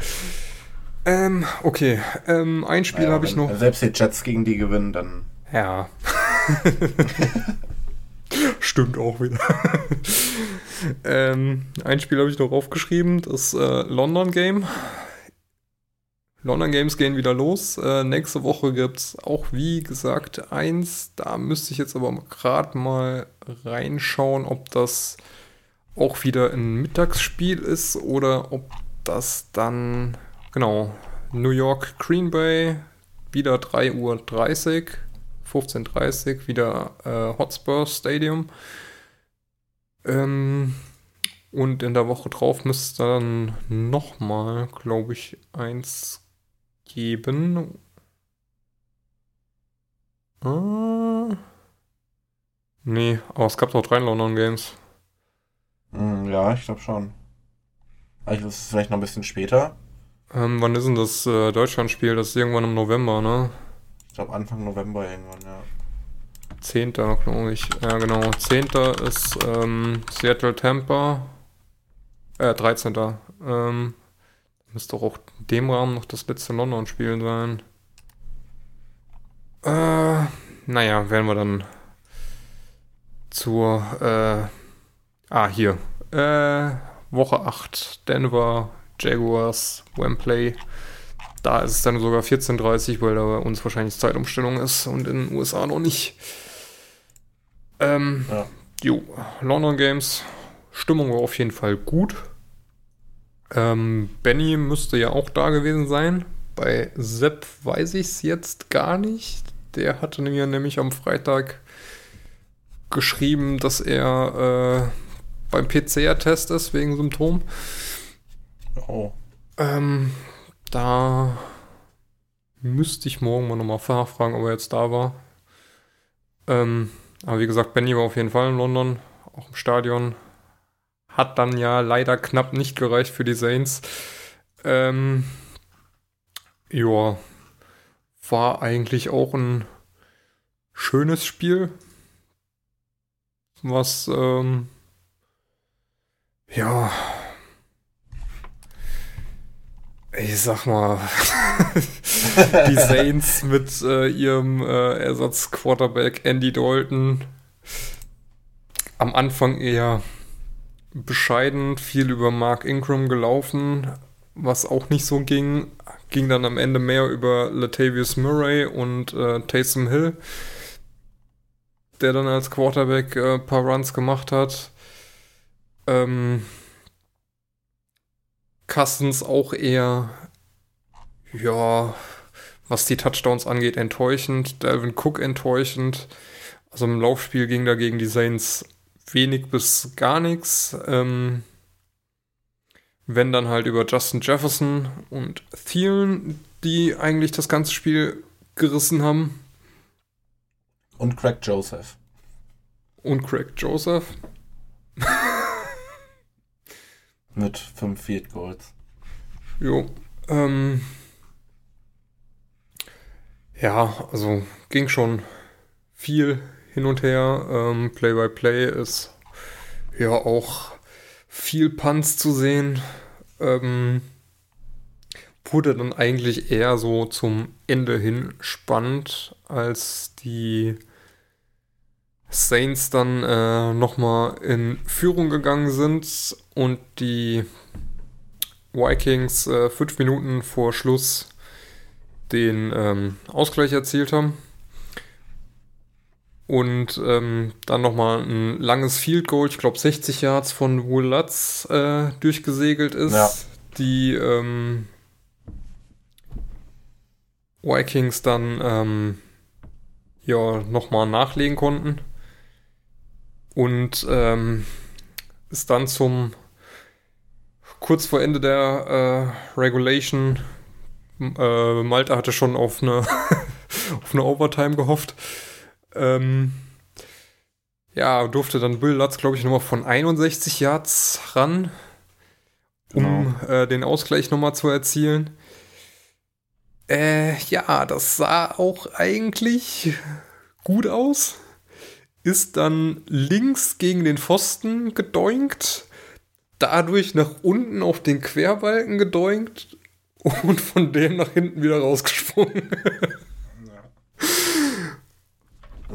Ähm, okay. Ähm, ein Spiel naja, habe ich noch. Selbst die Jets gegen die gewinnen, dann. Ja. [LAUGHS] Stimmt auch wieder. ähm, ein Spiel habe ich noch aufgeschrieben, das äh, London Game. London Games gehen wieder los. Äh, nächste Woche gibt es auch, wie gesagt, eins. Da müsste ich jetzt aber gerade mal reinschauen, ob das auch wieder ein Mittagsspiel ist oder ob das dann Genau. New York Green Bay, wieder 3.30 Uhr. 15.30 Uhr wieder äh, Hotspur Stadium. Ähm, und in der Woche drauf müsste dann nochmal, glaube ich, eins geben. Ah. Nee, aber es gab doch drei London Games. Hm, ja, ich glaube schon. Also ist es vielleicht noch ein bisschen später. Ähm, wann ist denn das äh, Deutschlandspiel? Das ist irgendwann im November, ne? Ich glaube Anfang November irgendwann, ja. 10. glaube ich. Ja, genau. 10. ist ähm, Seattle Tampa. Äh, 13. Ähm, müsste auch in dem Rahmen noch das letzte London-Spiel sein. Äh, naja, werden wir dann zur, äh, ah, hier, äh, Woche 8, Denver, Jaguars, Wembley. Da ist es dann sogar 14.30 weil da bei uns wahrscheinlich Zeitumstellung ist und in den USA noch nicht. Ähm, ja. jo, London Games, Stimmung war auf jeden Fall gut. Ähm, Benny müsste ja auch da gewesen sein. Bei Sepp weiß ich es jetzt gar nicht. Der hatte mir nämlich am Freitag geschrieben, dass er äh, beim PCR-Test ist wegen Symptom. Oh. Ähm, da müsste ich morgen mal nochmal nachfragen, ob er jetzt da war. Ähm, aber wie gesagt, Benny war auf jeden Fall in London, auch im Stadion. Hat dann ja leider knapp nicht gereicht für die Saints. Ähm, ja, war eigentlich auch ein schönes Spiel, was ähm, ja ich sag mal, [LAUGHS] die Saints mit äh, ihrem äh, Ersatzquarterback Andy Dalton am Anfang eher bescheiden, viel über Mark Ingram gelaufen, was auch nicht so ging. Ging dann am Ende mehr über Latavius Murray und äh, Taysom Hill, der dann als Quarterback ein äh, paar Runs gemacht hat. Ähm, Cousins auch eher, ja, was die Touchdowns angeht, enttäuschend. Delvin Cook enttäuschend. Also im Laufspiel ging dagegen die Saints wenig bis gar nichts. Ähm, wenn dann halt über Justin Jefferson und Thielen, die eigentlich das ganze Spiel gerissen haben. Und Craig Joseph. Und Craig Joseph. [LAUGHS] Mit fünf Field Goals. Jo. Ähm, ja, also ging schon viel hin und her. Ähm, Play-by-Play -play ist ja auch viel Punts zu sehen. Ähm, wurde dann eigentlich eher so zum Ende hin spannend, als die Saints dann äh, nochmal in Führung gegangen sind und die Vikings äh, fünf Minuten vor Schluss den ähm, Ausgleich erzielt haben. Und ähm, dann nochmal ein langes Field Goal, ich glaube 60 Yards von Will Lutz äh, durchgesegelt ist. Ja. Die ähm, Vikings dann ähm, ja nochmal nachlegen konnten. Und ähm, ist dann zum kurz vor Ende der äh, Regulation. Äh, Malta hatte schon auf eine, [LAUGHS] auf eine Overtime gehofft. Ähm, ja, durfte dann Bill Lutz, glaube ich, nochmal von 61 Yards ran, um genau. äh, den Ausgleich nochmal zu erzielen. Äh, ja, das sah auch eigentlich gut aus ist dann links gegen den Pfosten gedoinkt, dadurch nach unten auf den Querbalken gedoinkt und von dem nach hinten wieder rausgesprungen.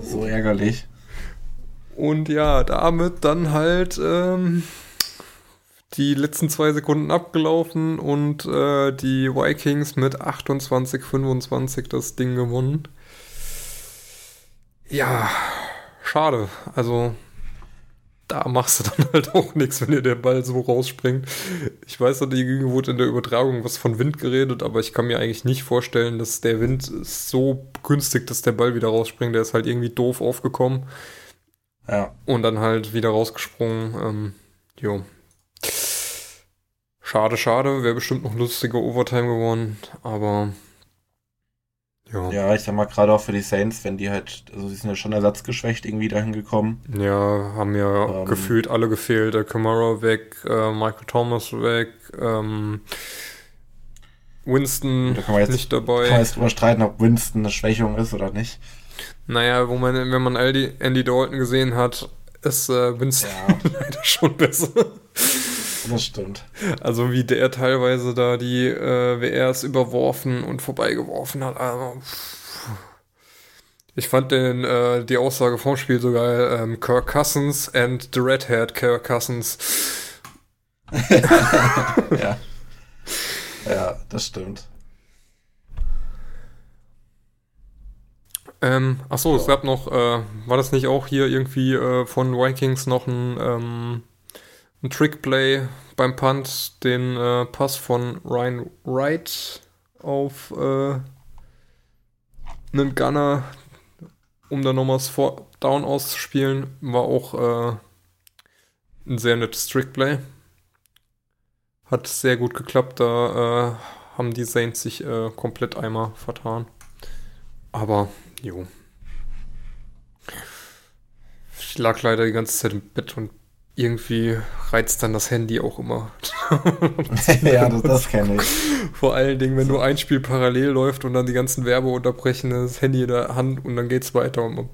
so ärgerlich. Und ja, damit dann halt ähm, die letzten zwei Sekunden abgelaufen und äh, die Vikings mit 28-25 das Ding gewonnen. Ja, schade. Also da machst du dann [LAUGHS] halt auch nichts, wenn dir der Ball so rausspringt. Ich weiß, dass die wurde in der Übertragung was von Wind geredet, aber ich kann mir eigentlich nicht vorstellen, dass der Wind so günstig, dass der Ball wieder rausspringt. Der ist halt irgendwie doof aufgekommen. Ja. Und dann halt wieder rausgesprungen. Ähm, jo. Schade, schade. Wäre bestimmt noch lustiger Overtime geworden, aber ja. Ja, ich sag mal, gerade auch für die Saints, wenn die halt, also sie sind ja schon ersatzgeschwächt irgendwie dahin gekommen. Ja, haben ja Ähm. gefühlt alle gefehlt. Der Kamara weg, äh, Michael Thomas weg, ähm, Winston Da kann man jetzt- nicht Kann man dabei. jetzt drüber streiten, ob Winston eine Schwächung ist oder nicht. Naja, wo man, wenn man Andy, Andy Dalton gesehen hat, ist äh, Winston Ja, [LAUGHS] leider schon besser. Das stimmt. Also wie der teilweise da die äh, WRs überworfen und vorbeigeworfen hat. Also, ich fand den, äh, die Aussage vom Spiel so geil. Ähm, Kirk Cousins and the Redhead Kirk Cousins. [LAUGHS] ja. Ja, das stimmt. Ähm, achso, es Ja. gab noch, äh, war das nicht auch hier irgendwie äh, von Vikings noch ein, ähm, ein Trickplay beim Punt, den äh, Pass von Ryan Wright auf äh, einen Gunner, um dann nochmal das Down auszuspielen, war auch äh, ein sehr nettes Trickplay. Hat sehr gut geklappt, da äh, haben die Saints sich äh, komplett einmal vertan. Aber Jo. Ich lag leider die ganze Zeit im Bett und irgendwie reizt dann das Handy auch immer. [LAUGHS] ja, das, das kenne ich. Vor allen Dingen, wenn nur ein Spiel parallel läuft und dann die ganzen Werbe unterbrechen, das Handy in der Hand und dann geht's weiter und man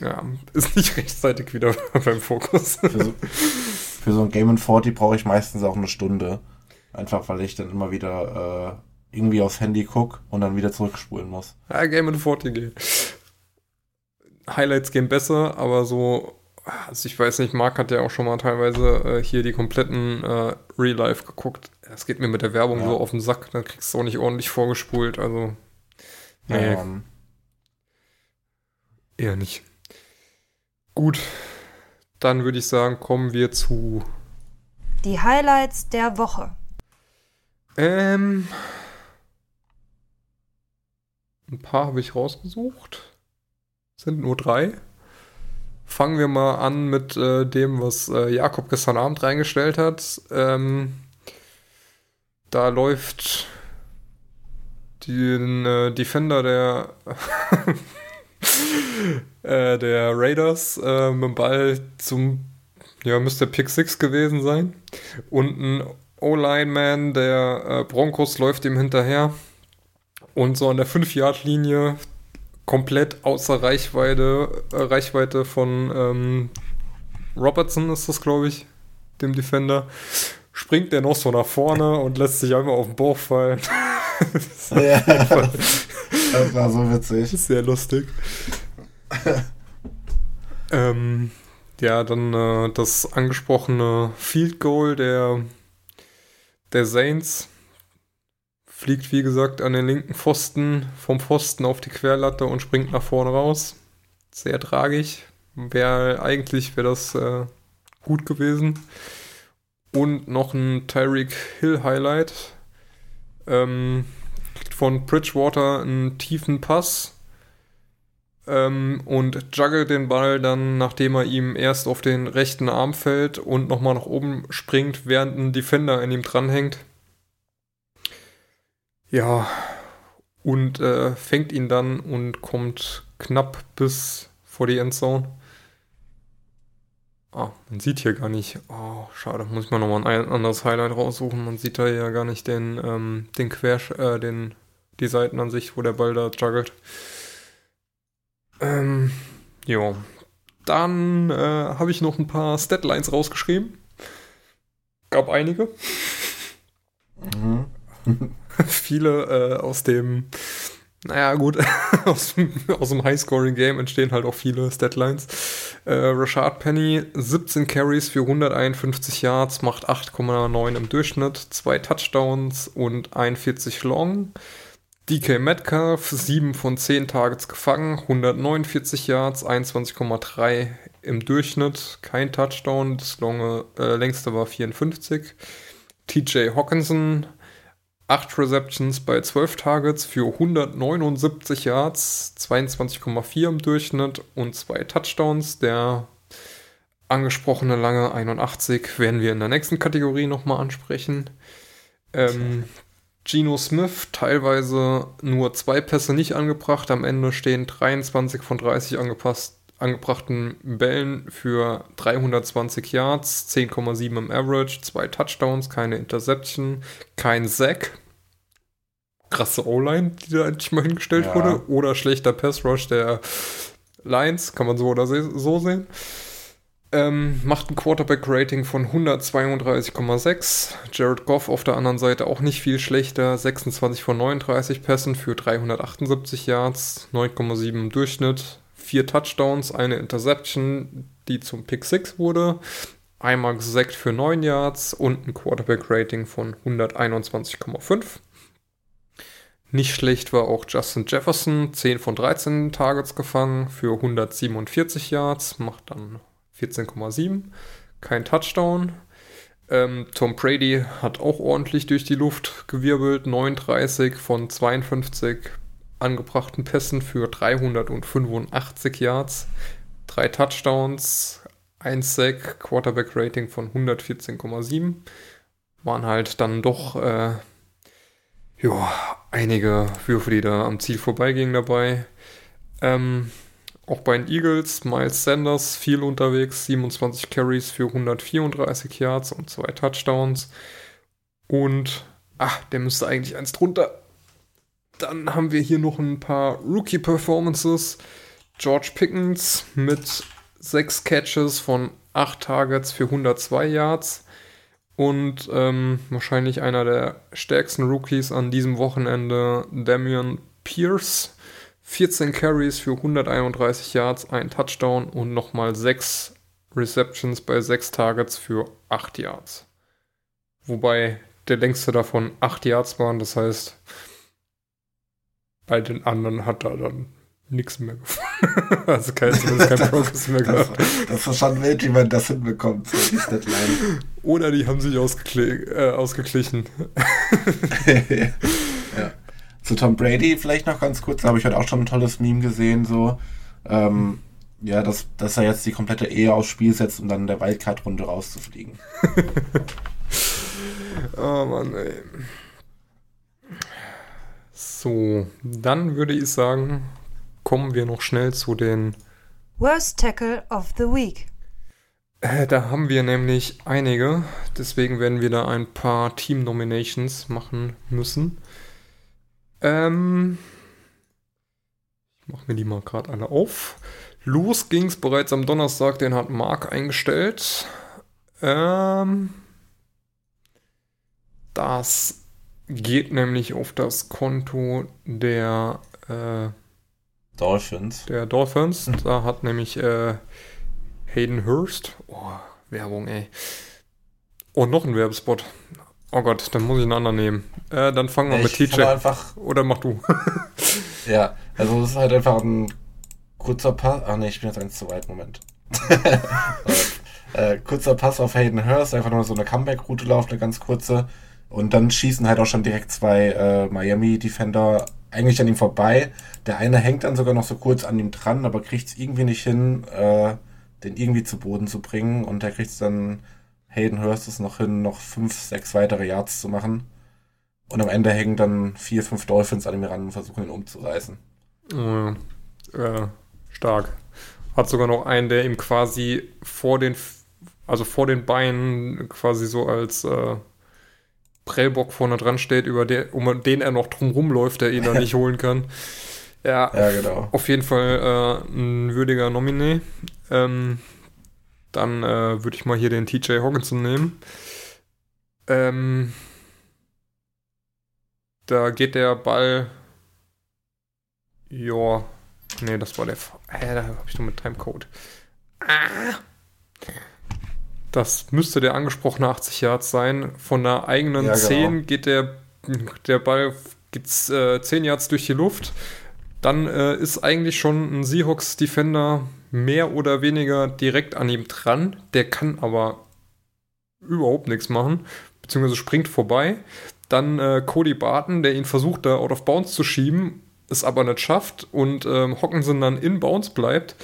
ja, ist nicht rechtzeitig wieder [LAUGHS] beim Fokus. Für so, für so ein Game 40 brauche ich meistens auch eine Stunde. Einfach weil ich dann immer wieder äh, irgendwie aufs Handy gucke und dann wieder zurückspulen muss. Ja, Game in 40 geht. Highlights gehen besser, aber so, also ich weiß nicht, Marc hat ja auch schon mal teilweise äh, hier die kompletten äh, Real Life geguckt. Es geht mir mit der Werbung Ja. so auf den Sack, dann kriegst du auch nicht ordentlich vorgespult, also nee, Ähm, eher nicht. Gut, dann würde ich sagen, kommen wir zu Die Highlights der Woche. ähm ein paar habe ich rausgesucht. Sind nur drei. Fangen wir mal an mit äh, dem, was äh, Jakob gestern Abend reingestellt hat. Ähm, da läuft den äh, Defender der, [LAUGHS] äh, der Raiders äh, mit dem Ball zum, ja, müsste Pick 6 gewesen sein. Und ein O-Line-Man der äh, Broncos läuft ihm hinterher. Und so an der 5-Yard-Linie komplett außer Reichweite, äh, Reichweite von ähm, Robertson ist das, glaube ich, dem Defender. Springt der noch so nach vorne und lässt sich einfach auf den Bauch fallen. [LAUGHS] ja, das war so witzig. [LAUGHS] Sehr lustig. [LAUGHS] ähm, ja, dann äh, das angesprochene Field Goal der, der Saints fliegt, wie gesagt, an den linken Pfosten, vom Pfosten auf die Querlatte und springt nach vorne raus. Sehr tragisch. Wär, eigentlich wäre das äh, gut gewesen. Und noch ein Tyreek Hill Highlight. Ähm, von Bridgewater einen tiefen Pass ähm, und juggelt den Ball dann, nachdem er ihm erst auf den rechten Arm fällt und nochmal nach oben springt, während ein Defender an ihm dranhängt. Ja, und äh, fängt ihn dann und kommt knapp bis vor die Endzone. Ah, man sieht hier gar nicht. Oh, schade. Muss ich mal nochmal ein anderes Highlight raussuchen. Man sieht da ja gar nicht den, ähm, den Quersch, äh, den, die Seiten an sich, wo der Ball da juggelt. Ähm, jo. Dann äh, habe ich noch ein paar Statlines rausgeschrieben. Gab einige. Mhm. [LAUGHS] [LAUGHS] viele äh, aus dem, naja, gut, [LAUGHS] aus, aus dem High-Scoring-Game entstehen halt auch viele Statlines. Äh, Rashad Penny, 17 Carries für 151 Yards, macht 8,9 im Durchschnitt, zwei Touchdowns und 41 Long. DK Metcalf, 7 von 10 Targets gefangen, 149 Yards, 21,3 im Durchschnitt, kein Touchdown. Das lange, äh, längste war 54. TJ Hawkinson, 8 Receptions bei 12 Targets für 179 Yards, 22,4 im Durchschnitt und zwei Touchdowns. Der angesprochene lange 81 werden wir in der nächsten Kategorie nochmal ansprechen. Ähm, Geno Smith teilweise nur zwei Pässe nicht angebracht. Am Ende stehen 23 von 30 angepasst, angebrachten Bällen für 320 Yards, 10,7 im Average, zwei Touchdowns, keine Interception, kein Sack. Krasse O-Line, die da endlich mal hingestellt Ja. wurde. Oder schlechter Pass-Rush der Lions, kann man so oder so sehen. Ähm, macht ein Quarterback-Rating von 132,6. Jared Goff auf der anderen Seite auch nicht viel schlechter. 26 von 39 Pässen für 378 Yards, 9,7 im Durchschnitt. Vier Touchdowns, eine Interception, die zum Pick 6 wurde. Einmal gesackt für 9 Yards und ein Quarterback-Rating von 121,5. Nicht schlecht war auch Justin Jefferson, 10 von 13 Targets gefangen für 147 Yards, macht dann 14,7. Kein Touchdown. Ähm, Tom Brady hat auch ordentlich durch die Luft gewirbelt. 39 von 52 angebrachten Pässen für 385 Yards. Drei Touchdowns, ein Sack, Quarterback-Rating von 114,7. Waren halt dann doch äh, ja, einige Würfe, die da am Ziel vorbeigingen dabei. Ähm, auch bei den Eagles, Miles Sanders viel unterwegs, 27 Carries für 134 Yards und zwei Touchdowns. Und, ach, der müsste eigentlich eins drunter. Dann haben wir hier noch ein paar Rookie-Performances. George Pickens mit sechs Catches von acht Targets für 102 Yards. Und ähm, wahrscheinlich einer der stärksten Rookies an diesem Wochenende, Damian Pierce. 14 Carries für 131 Yards, ein Touchdown und nochmal 6 Receptions bei 6 Targets für 8 Yards. Wobei der längste davon 8 Yards waren, das heißt, bei den anderen hat er dann nichts mehr gefunden. [LAUGHS] also kein, zumindest kein Progress mehr Das, gehabt. das ist schon wild, wie man das hinbekommt. So die Deadline. Oder die haben sich ausgekle äh, ausgeglichen. [LAUGHS] ja. Zu Tom Brady vielleicht noch ganz kurz, da habe ich heute auch schon ein tolles Meme gesehen, so. Ähm, ja, dass, dass er jetzt die komplette Ehe aufs Spiel setzt, um dann in der Wildcard-Runde rauszufliegen. [LAUGHS] Oh Mann, ey. So, dann würde ich sagen, kommen wir noch schnell zu den. Worst Tackle of the Week. Äh, da haben wir nämlich einige, deswegen werden wir da ein paar Team-Nominations machen müssen. Ähm. Ich mache mir die mal gerade alle auf. Los ging's bereits am Donnerstag, den hat Mark eingestellt. Ähm. Das geht nämlich auf das Konto der, äh, Dolphins. der Dolphins. Da hat nämlich äh, Hayden Hurst. Oh, Werbung, ey. Und noch ein Werbespot. Oh Gott, dann muss ich einen anderen nehmen. Äh, dann fangen wir mit Ich fand TJ. einfach, Oder mach du. [LAUGHS] ja, also es ist halt einfach ein kurzer Pass. Ah ne, ich bin jetzt eins zu weit, Moment. [LAUGHS] äh, kurzer Pass auf Hayden Hurst, einfach nur so eine Comeback-Route laufen, eine ganz kurze. Und dann schießen halt auch schon direkt zwei äh, Miami-Defender eigentlich an ihm vorbei. Der eine hängt dann sogar noch so kurz an ihm dran, aber kriegt es irgendwie nicht hin, äh, den irgendwie zu Boden zu bringen. Und der kriegt es dann, Hayden Hurst es noch hin, noch fünf, sechs weitere Yards zu machen. Und am Ende hängen dann vier, fünf Dolphins an ihm ran und versuchen ihn umzureißen. Ja. äh, stark. Hat sogar noch einen, der ihm quasi vor den, also vor den Beinen quasi so als äh, Prellbock vorne dran steht, über den, um den er noch drum rumläuft, der ihn dann [LAUGHS] nicht holen kann. Ja, Ja, genau. auf jeden Fall äh, ein würdiger Nominee. Ähm, dann äh, würde ich mal hier den TJ Hawkinson nehmen. Ähm, da geht der Ball. Ja. Nee, das war der. Hä, da habe ich nur mit Timecode. Ah. Das müsste der angesprochene 80 Yards sein. Von der eigenen Ja, genau. 10 geht der, der Ball geht, äh, 10 Yards durch die Luft. Dann äh, ist eigentlich schon ein Seahawks-Defender mehr oder weniger direkt an ihm dran. Der kann aber überhaupt nichts machen, beziehungsweise springt vorbei. Dann äh, Cody Barton, der ihn versucht, da out of bounds zu schieben, es aber nicht schafft und ähm, Hockenson dann in bounds bleibt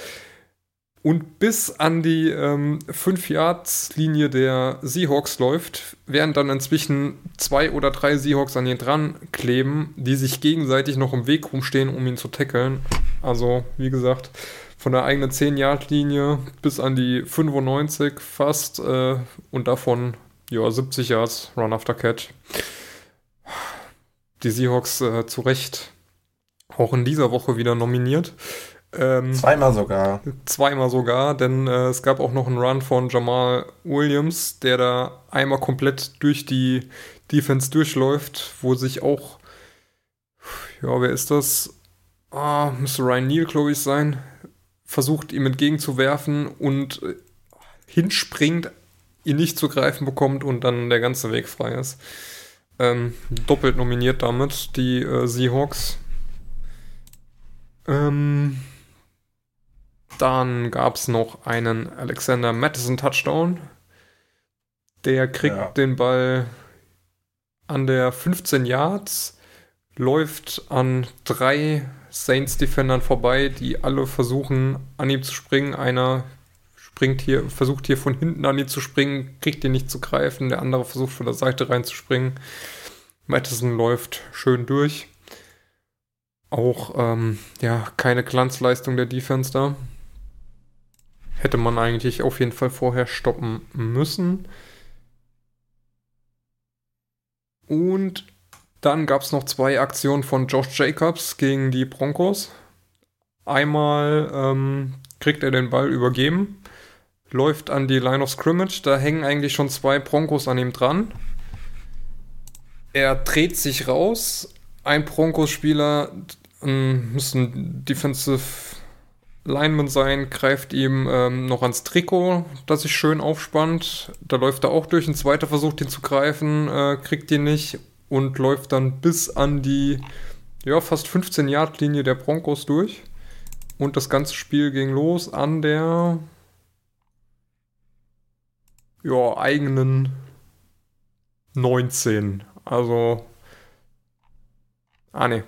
und bis an die ähm, 5-Yards-Linie der Seahawks läuft, während dann inzwischen zwei oder drei Seahawks an ihn dran kleben, die sich gegenseitig noch im Weg rumstehen, um ihn zu tackeln. Also, wie gesagt, von der eigenen 10-Yard-Linie bis an die 95 fast äh, und davon ja, 70 Yards Run after Catch. Die Seahawks äh, zu Recht auch in dieser Woche wieder nominiert. Ähm, zweimal sogar. Zweimal sogar, denn äh, es gab auch noch einen Run von Jamal Williams, der da einmal komplett durch die Defense durchläuft, wo sich auch, ja, wer ist das? Ah, müsste Ryan Neal, glaube ich, sein, versucht ihm entgegenzuwerfen und äh, hinspringt, ihn nicht zu greifen bekommt und dann der ganze Weg frei ist. Ähm, doppelt nominiert damit, die äh, Seahawks. Ähm, dann gab es noch einen Alexander Madison Touchdown. Der kriegt ja. den Ball an der 15 Yards, läuft an drei Saints-Defendern vorbei, die alle versuchen, an ihm zu springen. Einer springt hier, versucht hier von hinten an ihn zu springen, kriegt ihn nicht zu greifen. Der andere versucht von der Seite reinzuspringen. Madison läuft schön durch. Auch ähm, ja, keine Glanzleistung der Defense da hätte man eigentlich auf jeden Fall vorher stoppen müssen. Und dann gab es noch zwei Aktionen von Josh Jacobs gegen die Broncos. Einmal ähm, kriegt er den Ball übergeben, läuft an die Line of Scrimmage, da hängen eigentlich schon zwei Broncos an ihm dran. Er dreht sich raus, ein Broncos-Spieler, ähm, müsste ein Defensive Lineman sein, greift ihm ähm, noch ans Trikot, das sich schön aufspannt. Da läuft er auch durch. Ein zweiter versucht ihn zu greifen, äh, kriegt ihn nicht und läuft dann bis an die ja, fast 15 Yard Linie der Broncos durch. Und das ganze Spiel ging los an der ja, eigenen 19. Also. Ah, ne.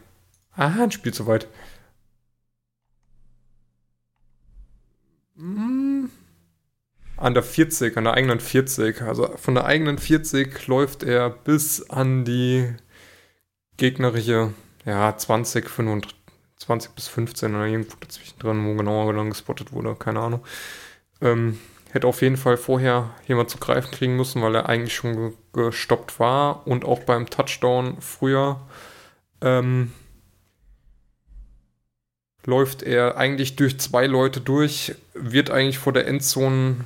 Ah, ein Spiel zu weit. An der 40, an der eigenen 40. Also von der eigenen 40 läuft er bis an die gegnerische, ja, 20, 25, 20 bis 15 oder irgendwo dazwischen drin, wo genauer dann gespottet wurde, keine Ahnung. Ähm, hätte auf jeden Fall vorher jemand zu greifen kriegen müssen, weil er eigentlich schon gestoppt war und auch beim Touchdown früher ähm, läuft er eigentlich durch zwei Leute durch, wird eigentlich vor der Endzone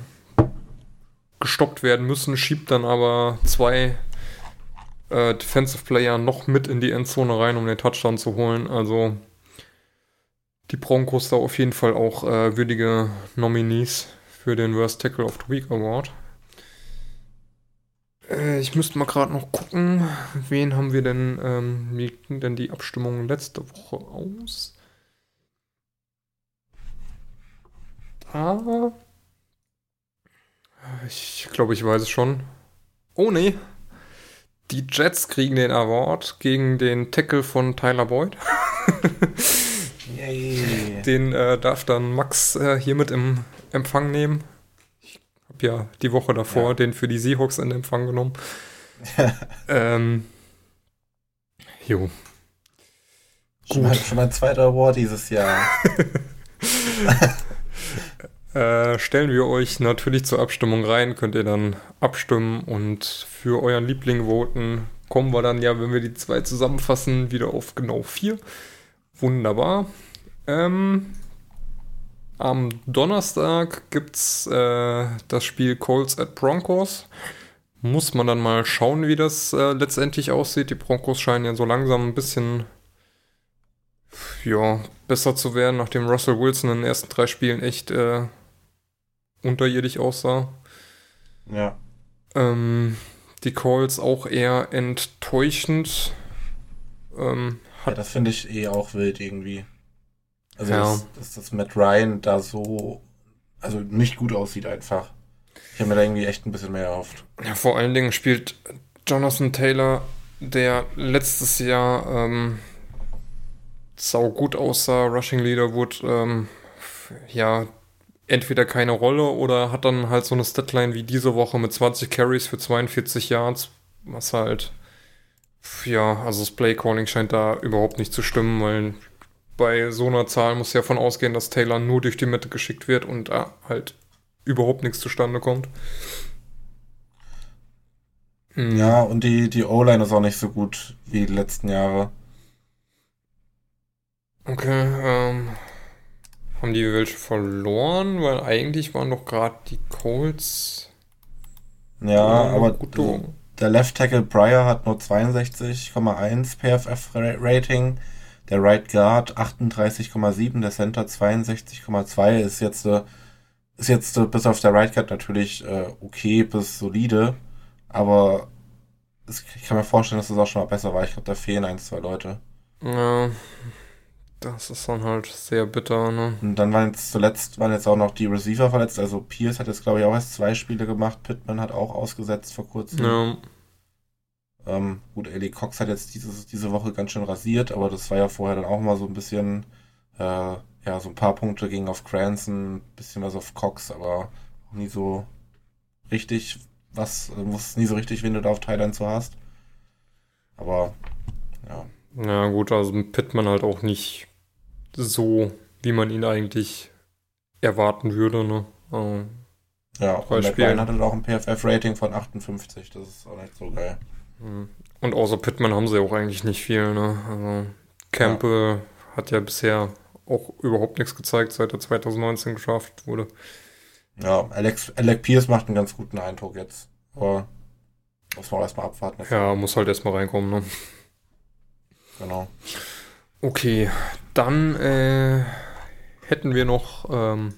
gestoppt werden müssen, schiebt dann aber zwei äh, Defensive Player noch mit in die Endzone rein, um den Touchdown zu holen. Also die Broncos da auf jeden Fall auch äh, würdige Nominees für den Worst Tackle of the Week Award. Äh, ich müsste mal gerade noch gucken, wen haben wir denn, ähm, wie ging denn die Abstimmung letzte Woche aus? Ah. Ich glaube, ich weiß es schon. Oh nee. Die Jets kriegen den Award gegen den Tackle von Tyler Boyd. [LAUGHS] Yay. Den äh, darf dann Max äh, hiermit im Empfang nehmen. Ich habe ja die Woche davor ja. den für die Seahawks in Empfang genommen. [LAUGHS] ähm, jo. Schon mal, schon mein zweiter Award dieses Jahr. [LAUGHS] Äh, stellen wir euch natürlich zur Abstimmung rein, könnt ihr dann abstimmen und für euren Liebling voten. Kommen wir dann ja, wenn wir die zwei zusammenfassen, wieder auf genau vier. Wunderbar. Ähm, am Donnerstag gibt es äh, das Spiel Colts at Broncos. Muss man dann mal schauen, wie das äh, letztendlich aussieht. Die Broncos scheinen ja so langsam ein bisschen ja, besser zu werden, nachdem Russell Wilson in den ersten drei Spielen echt äh, unterirdisch aussah. Ja. Ähm, die Calls auch eher enttäuschend. Ähm, ja, das finde ich eh auch wild irgendwie. Also, ja. dass, dass das Matt Ryan da so also nicht gut aussieht einfach. Ich habe mir da irgendwie echt ein bisschen mehr erhofft. Ja, vor allen Dingen spielt Jonathan Taylor, der letztes Jahr ähm, sau gut aussah, Rushing Leader, wurde ähm, ja entweder keine Rolle oder hat dann halt so eine Statline wie diese Woche mit 20 Carries für 42 Yards, was halt ja, also das Play-Calling scheint da überhaupt nicht zu stimmen, weil bei so einer Zahl muss ja von ausgehen, dass Taylor nur durch die Mitte geschickt wird und da halt überhaupt nichts zustande kommt. Mhm. Ja, und die, die O-Line ist auch nicht so gut wie die letzten Jahre. Okay, ähm, haben die welche verloren? Weil eigentlich waren doch gerade die Colts. Ja, aber gut. Der Left Tackle Pryor hat nur 62,1 PFF-Rating. Der Right Guard 38,7, der Center 62,2 ist jetzt äh, ist jetzt äh, bis auf der Right Guard natürlich äh, okay bis solide, aber es, ich kann mir vorstellen, dass es das auch schon mal besser war. Ich glaube, da fehlen ein, zwei Leute. Ja, das ist dann halt sehr bitter, ne? Und dann waren jetzt zuletzt waren jetzt auch noch die Receiver verletzt. Also Pierce hat jetzt, glaube ich, auch erst zwei Spiele gemacht. Pittman hat auch ausgesetzt vor kurzem. Ja. Ähm, gut, Ellie Cox hat jetzt dieses, diese Woche ganz schön rasiert, aber das war ja vorher dann auch mal so ein bisschen, äh, ja, so ein paar Punkte gingen auf Cranston, ein bisschen was auf Cox, aber auch nie so richtig, was, wusstest nie so richtig, wen du da auf Thailand so hast. Aber, ja. Ja, gut, also Pittman halt auch nicht so, wie man ihn eigentlich erwarten würde, ne? Also, ja, Matt Ryan hatte auch ein PFF-Rating von 58, das ist auch nicht so geil. Hm. Und außer Pittman haben sie auch eigentlich nicht viel, ne? Also Campbell ja. hat ja bisher auch überhaupt nichts gezeigt, seit er 2019 geschafft wurde. Ja, Alex, Alec Pierce macht einen ganz guten Eindruck jetzt. Aber muss man erstmal abwarten. Ja, muss halt erstmal reinkommen, ne? Genau. Okay, dann äh, hätten wir noch ähm,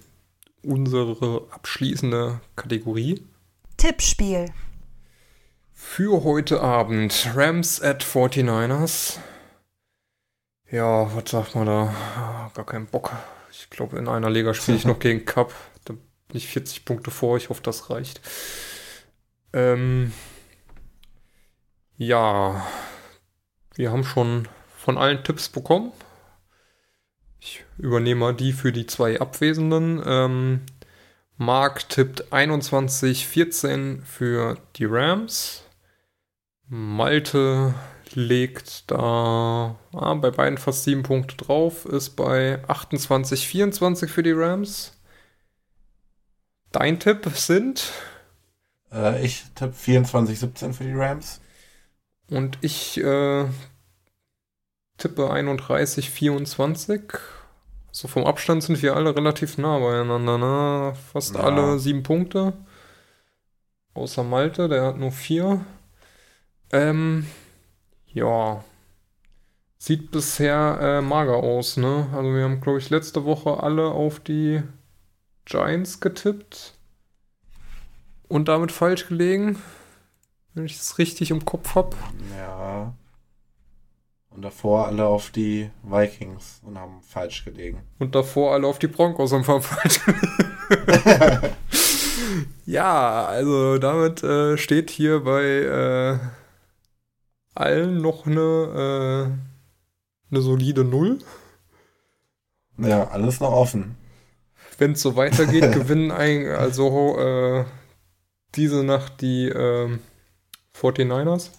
unsere abschließende Kategorie. Tippspiel. Für heute Abend Rams at 49ers. Ja, was sagt man da? Ah, gar keinen Bock. Ich glaube, in einer Liga spiele ich noch [LAUGHS] gegen Cup. Da bin ich 40 Punkte vor. Ich hoffe, das reicht. Ähm, ja, wir haben schon von allen Tipps bekommen. Ich übernehme mal die für die zwei Abwesenden. Ähm, Mark tippt 21-14 für die Rams. Malte legt da ah, bei beiden fast sieben Punkte drauf, ist bei 28-24 für die Rams. Dein Tipp sind? Äh, ich tippe 24-17 für die Rams. Und ich äh, tippe 31, 24. So vom Abstand sind wir alle relativ nah beieinander, ne? Fast ja. alle sieben Punkte. Außer Malte, der hat nur vier. Ähm, ja. Sieht bisher äh, mager aus, ne? Also wir haben, glaube ich, letzte Woche alle auf die Giants getippt. Und damit falsch gelegen. Wenn ich das richtig im Kopf habe. Ja. Und davor alle auf die Vikings und haben falsch gelegen. Und davor alle auf die Broncos und haben falsch gelegen. [LAUGHS] ja, also damit äh, steht hier bei äh, allen noch eine, äh, eine solide Null. Ja, alles noch offen. Wenn es so weitergeht, [LAUGHS] gewinnen ein, also äh, diese Nacht die 49ers.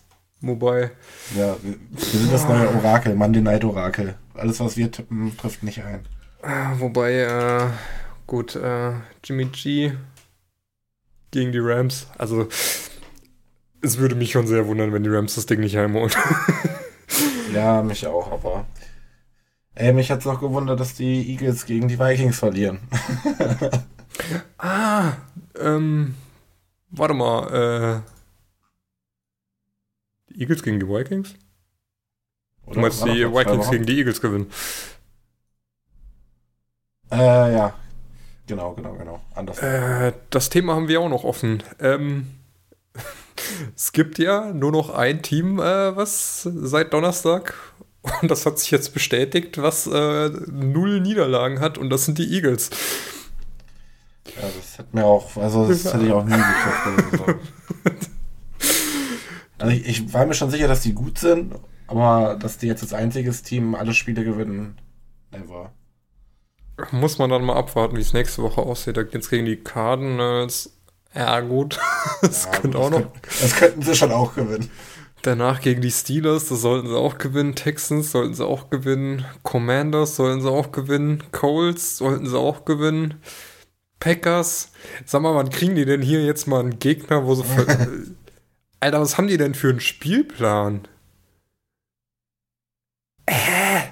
Wobei. Ja, wir, sind das neue Orakel, Monday Night Orakel. Alles, was wir tippen, trifft nicht ein. Ah, wobei, äh, gut, äh, Jimmy G gegen die Rams. Also, es würde mich schon sehr wundern, wenn die Rams das Ding nicht heimholen. [LAUGHS] ja, mich auch, aber. Ey, mich hat es auch gewundert, dass die Eagles gegen die Vikings verlieren. [LAUGHS] ah, ähm, warte mal, äh, die Eagles gegen die Vikings? Oder du meinst, die Vikings gegen die Eagles gewinnen? Äh, ja. Genau, genau, genau. Anders. Äh, das Thema haben wir auch noch offen. Ähm, [LAUGHS] es gibt ja nur noch ein Team, äh, was seit Donnerstag, [LAUGHS] und das hat sich jetzt bestätigt, was äh, null Niederlagen hat, und das sind die Eagles. Ja, das hat mir auch, also das hätte ich auch nie geguckt. [LAUGHS] Also ich, ich war mir schon sicher, dass die gut sind, aber dass die jetzt als einziges Team alle Spiele gewinnen, never. Muss man dann mal abwarten, wie es nächste Woche aussieht. Da geht's gegen die Cardinals. Ja, gut. [LAUGHS] Das Ja, könnte auch noch. könnten- das könnten sie schon auch gewinnen. Danach gegen die Steelers, das sollten sie auch gewinnen. Texans sollten sie auch gewinnen. Commanders sollten sie auch gewinnen. Colts sollten sie auch gewinnen. Packers. Sag mal, wann kriegen die denn hier jetzt mal einen Gegner, wo sie. [LAUGHS] Alter, was haben die denn für einen Spielplan? Hä?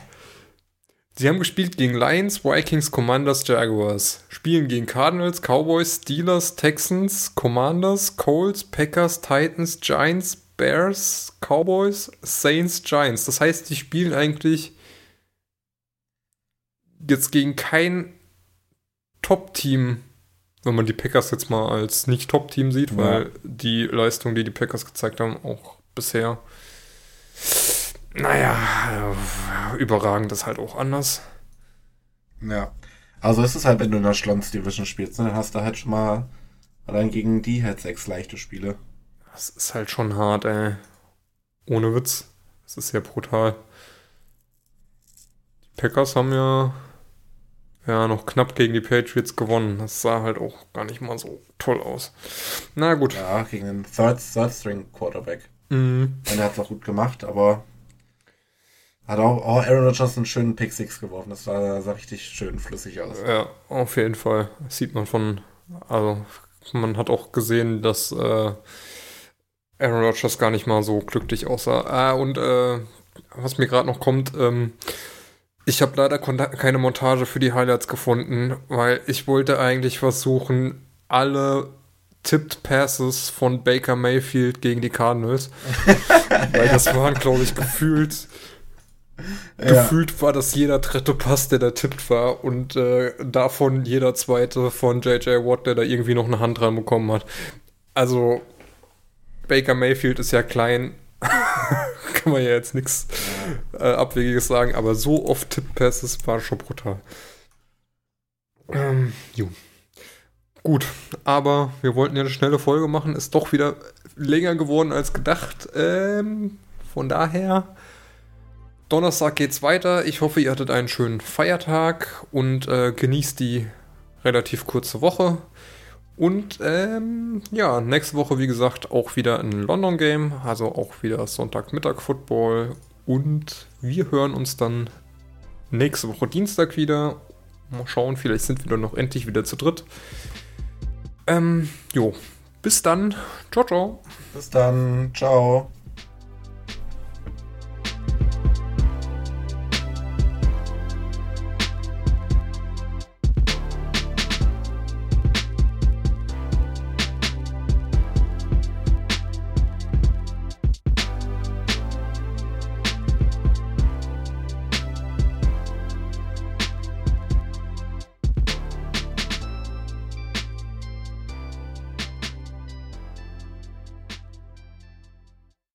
Sie haben gespielt gegen Lions, Vikings, Commanders, Jaguars. Spielen gegen Cardinals, Cowboys, Steelers, Texans, Commanders, Colts, Packers, Titans, Giants, Bears, Cowboys, Saints, Giants. Das heißt, die spielen eigentlich jetzt gegen kein Top-Team, wenn man die Packers jetzt mal als nicht Top-Team sieht, Ja. weil die Leistung, die die Packers gezeigt haben, auch bisher, naja, äh, überragend ist halt auch anders. Ja. Also ist es halt, wenn du in der Schlons Division spielst, ne, dann hast du halt schon mal allein gegen die halt sechs leichte Spiele. Das ist halt schon hart, ey. Ohne Witz. Das ist ja brutal. Die Packers haben ja, ja noch knapp gegen die Patriots gewonnen. Das sah halt auch gar nicht mal so toll aus. Na gut. Ja, gegen den Third, Third String Quarterback. Mhm. Und er hat es auch gut gemacht, aber hat auch, auch Aaron Rodgers einen schönen Pick Six geworfen. Das sah, sah richtig schön flüssig aus. Ja, auf jeden Fall. Das sieht man von, also man hat auch gesehen, dass äh, Aaron Rodgers gar nicht mal so glücklich aussah. Ah, und äh, was mir gerade noch kommt, ähm, ich habe leider keine Montage für die Highlights gefunden, weil ich wollte eigentlich versuchen, alle Tipped Passes von Baker Mayfield gegen die Cardinals, [LAUGHS] weil das waren, glaube ich, gefühlt Ja. Gefühlt war das jeder dritte Pass, der da tippt war und äh, davon jeder zweite von JJ Watt, der da irgendwie noch eine Hand dran bekommen hat. Also Baker Mayfield ist ja klein, [LAUGHS] kann man ja jetzt nichts äh, Abwegiges sagen, aber so oft Tipp-Passes war schon brutal. Ähm, jo. Gut, aber wir wollten ja eine schnelle Folge machen, ist doch wieder länger geworden als gedacht. Ähm, von daher Donnerstag geht's weiter. Ich hoffe, ihr hattet einen schönen Feiertag und äh, genießt die relativ kurze Woche. Und ähm, ja, nächste Woche, wie gesagt, auch wieder ein London Game, also auch wieder Sonntagmittag Football. Und wir hören uns dann nächste Woche Dienstag wieder. Mal schauen, vielleicht sind wir dann noch endlich wieder zu dritt. Ähm, jo, bis dann. Ciao, ciao. Bis dann. Ciao.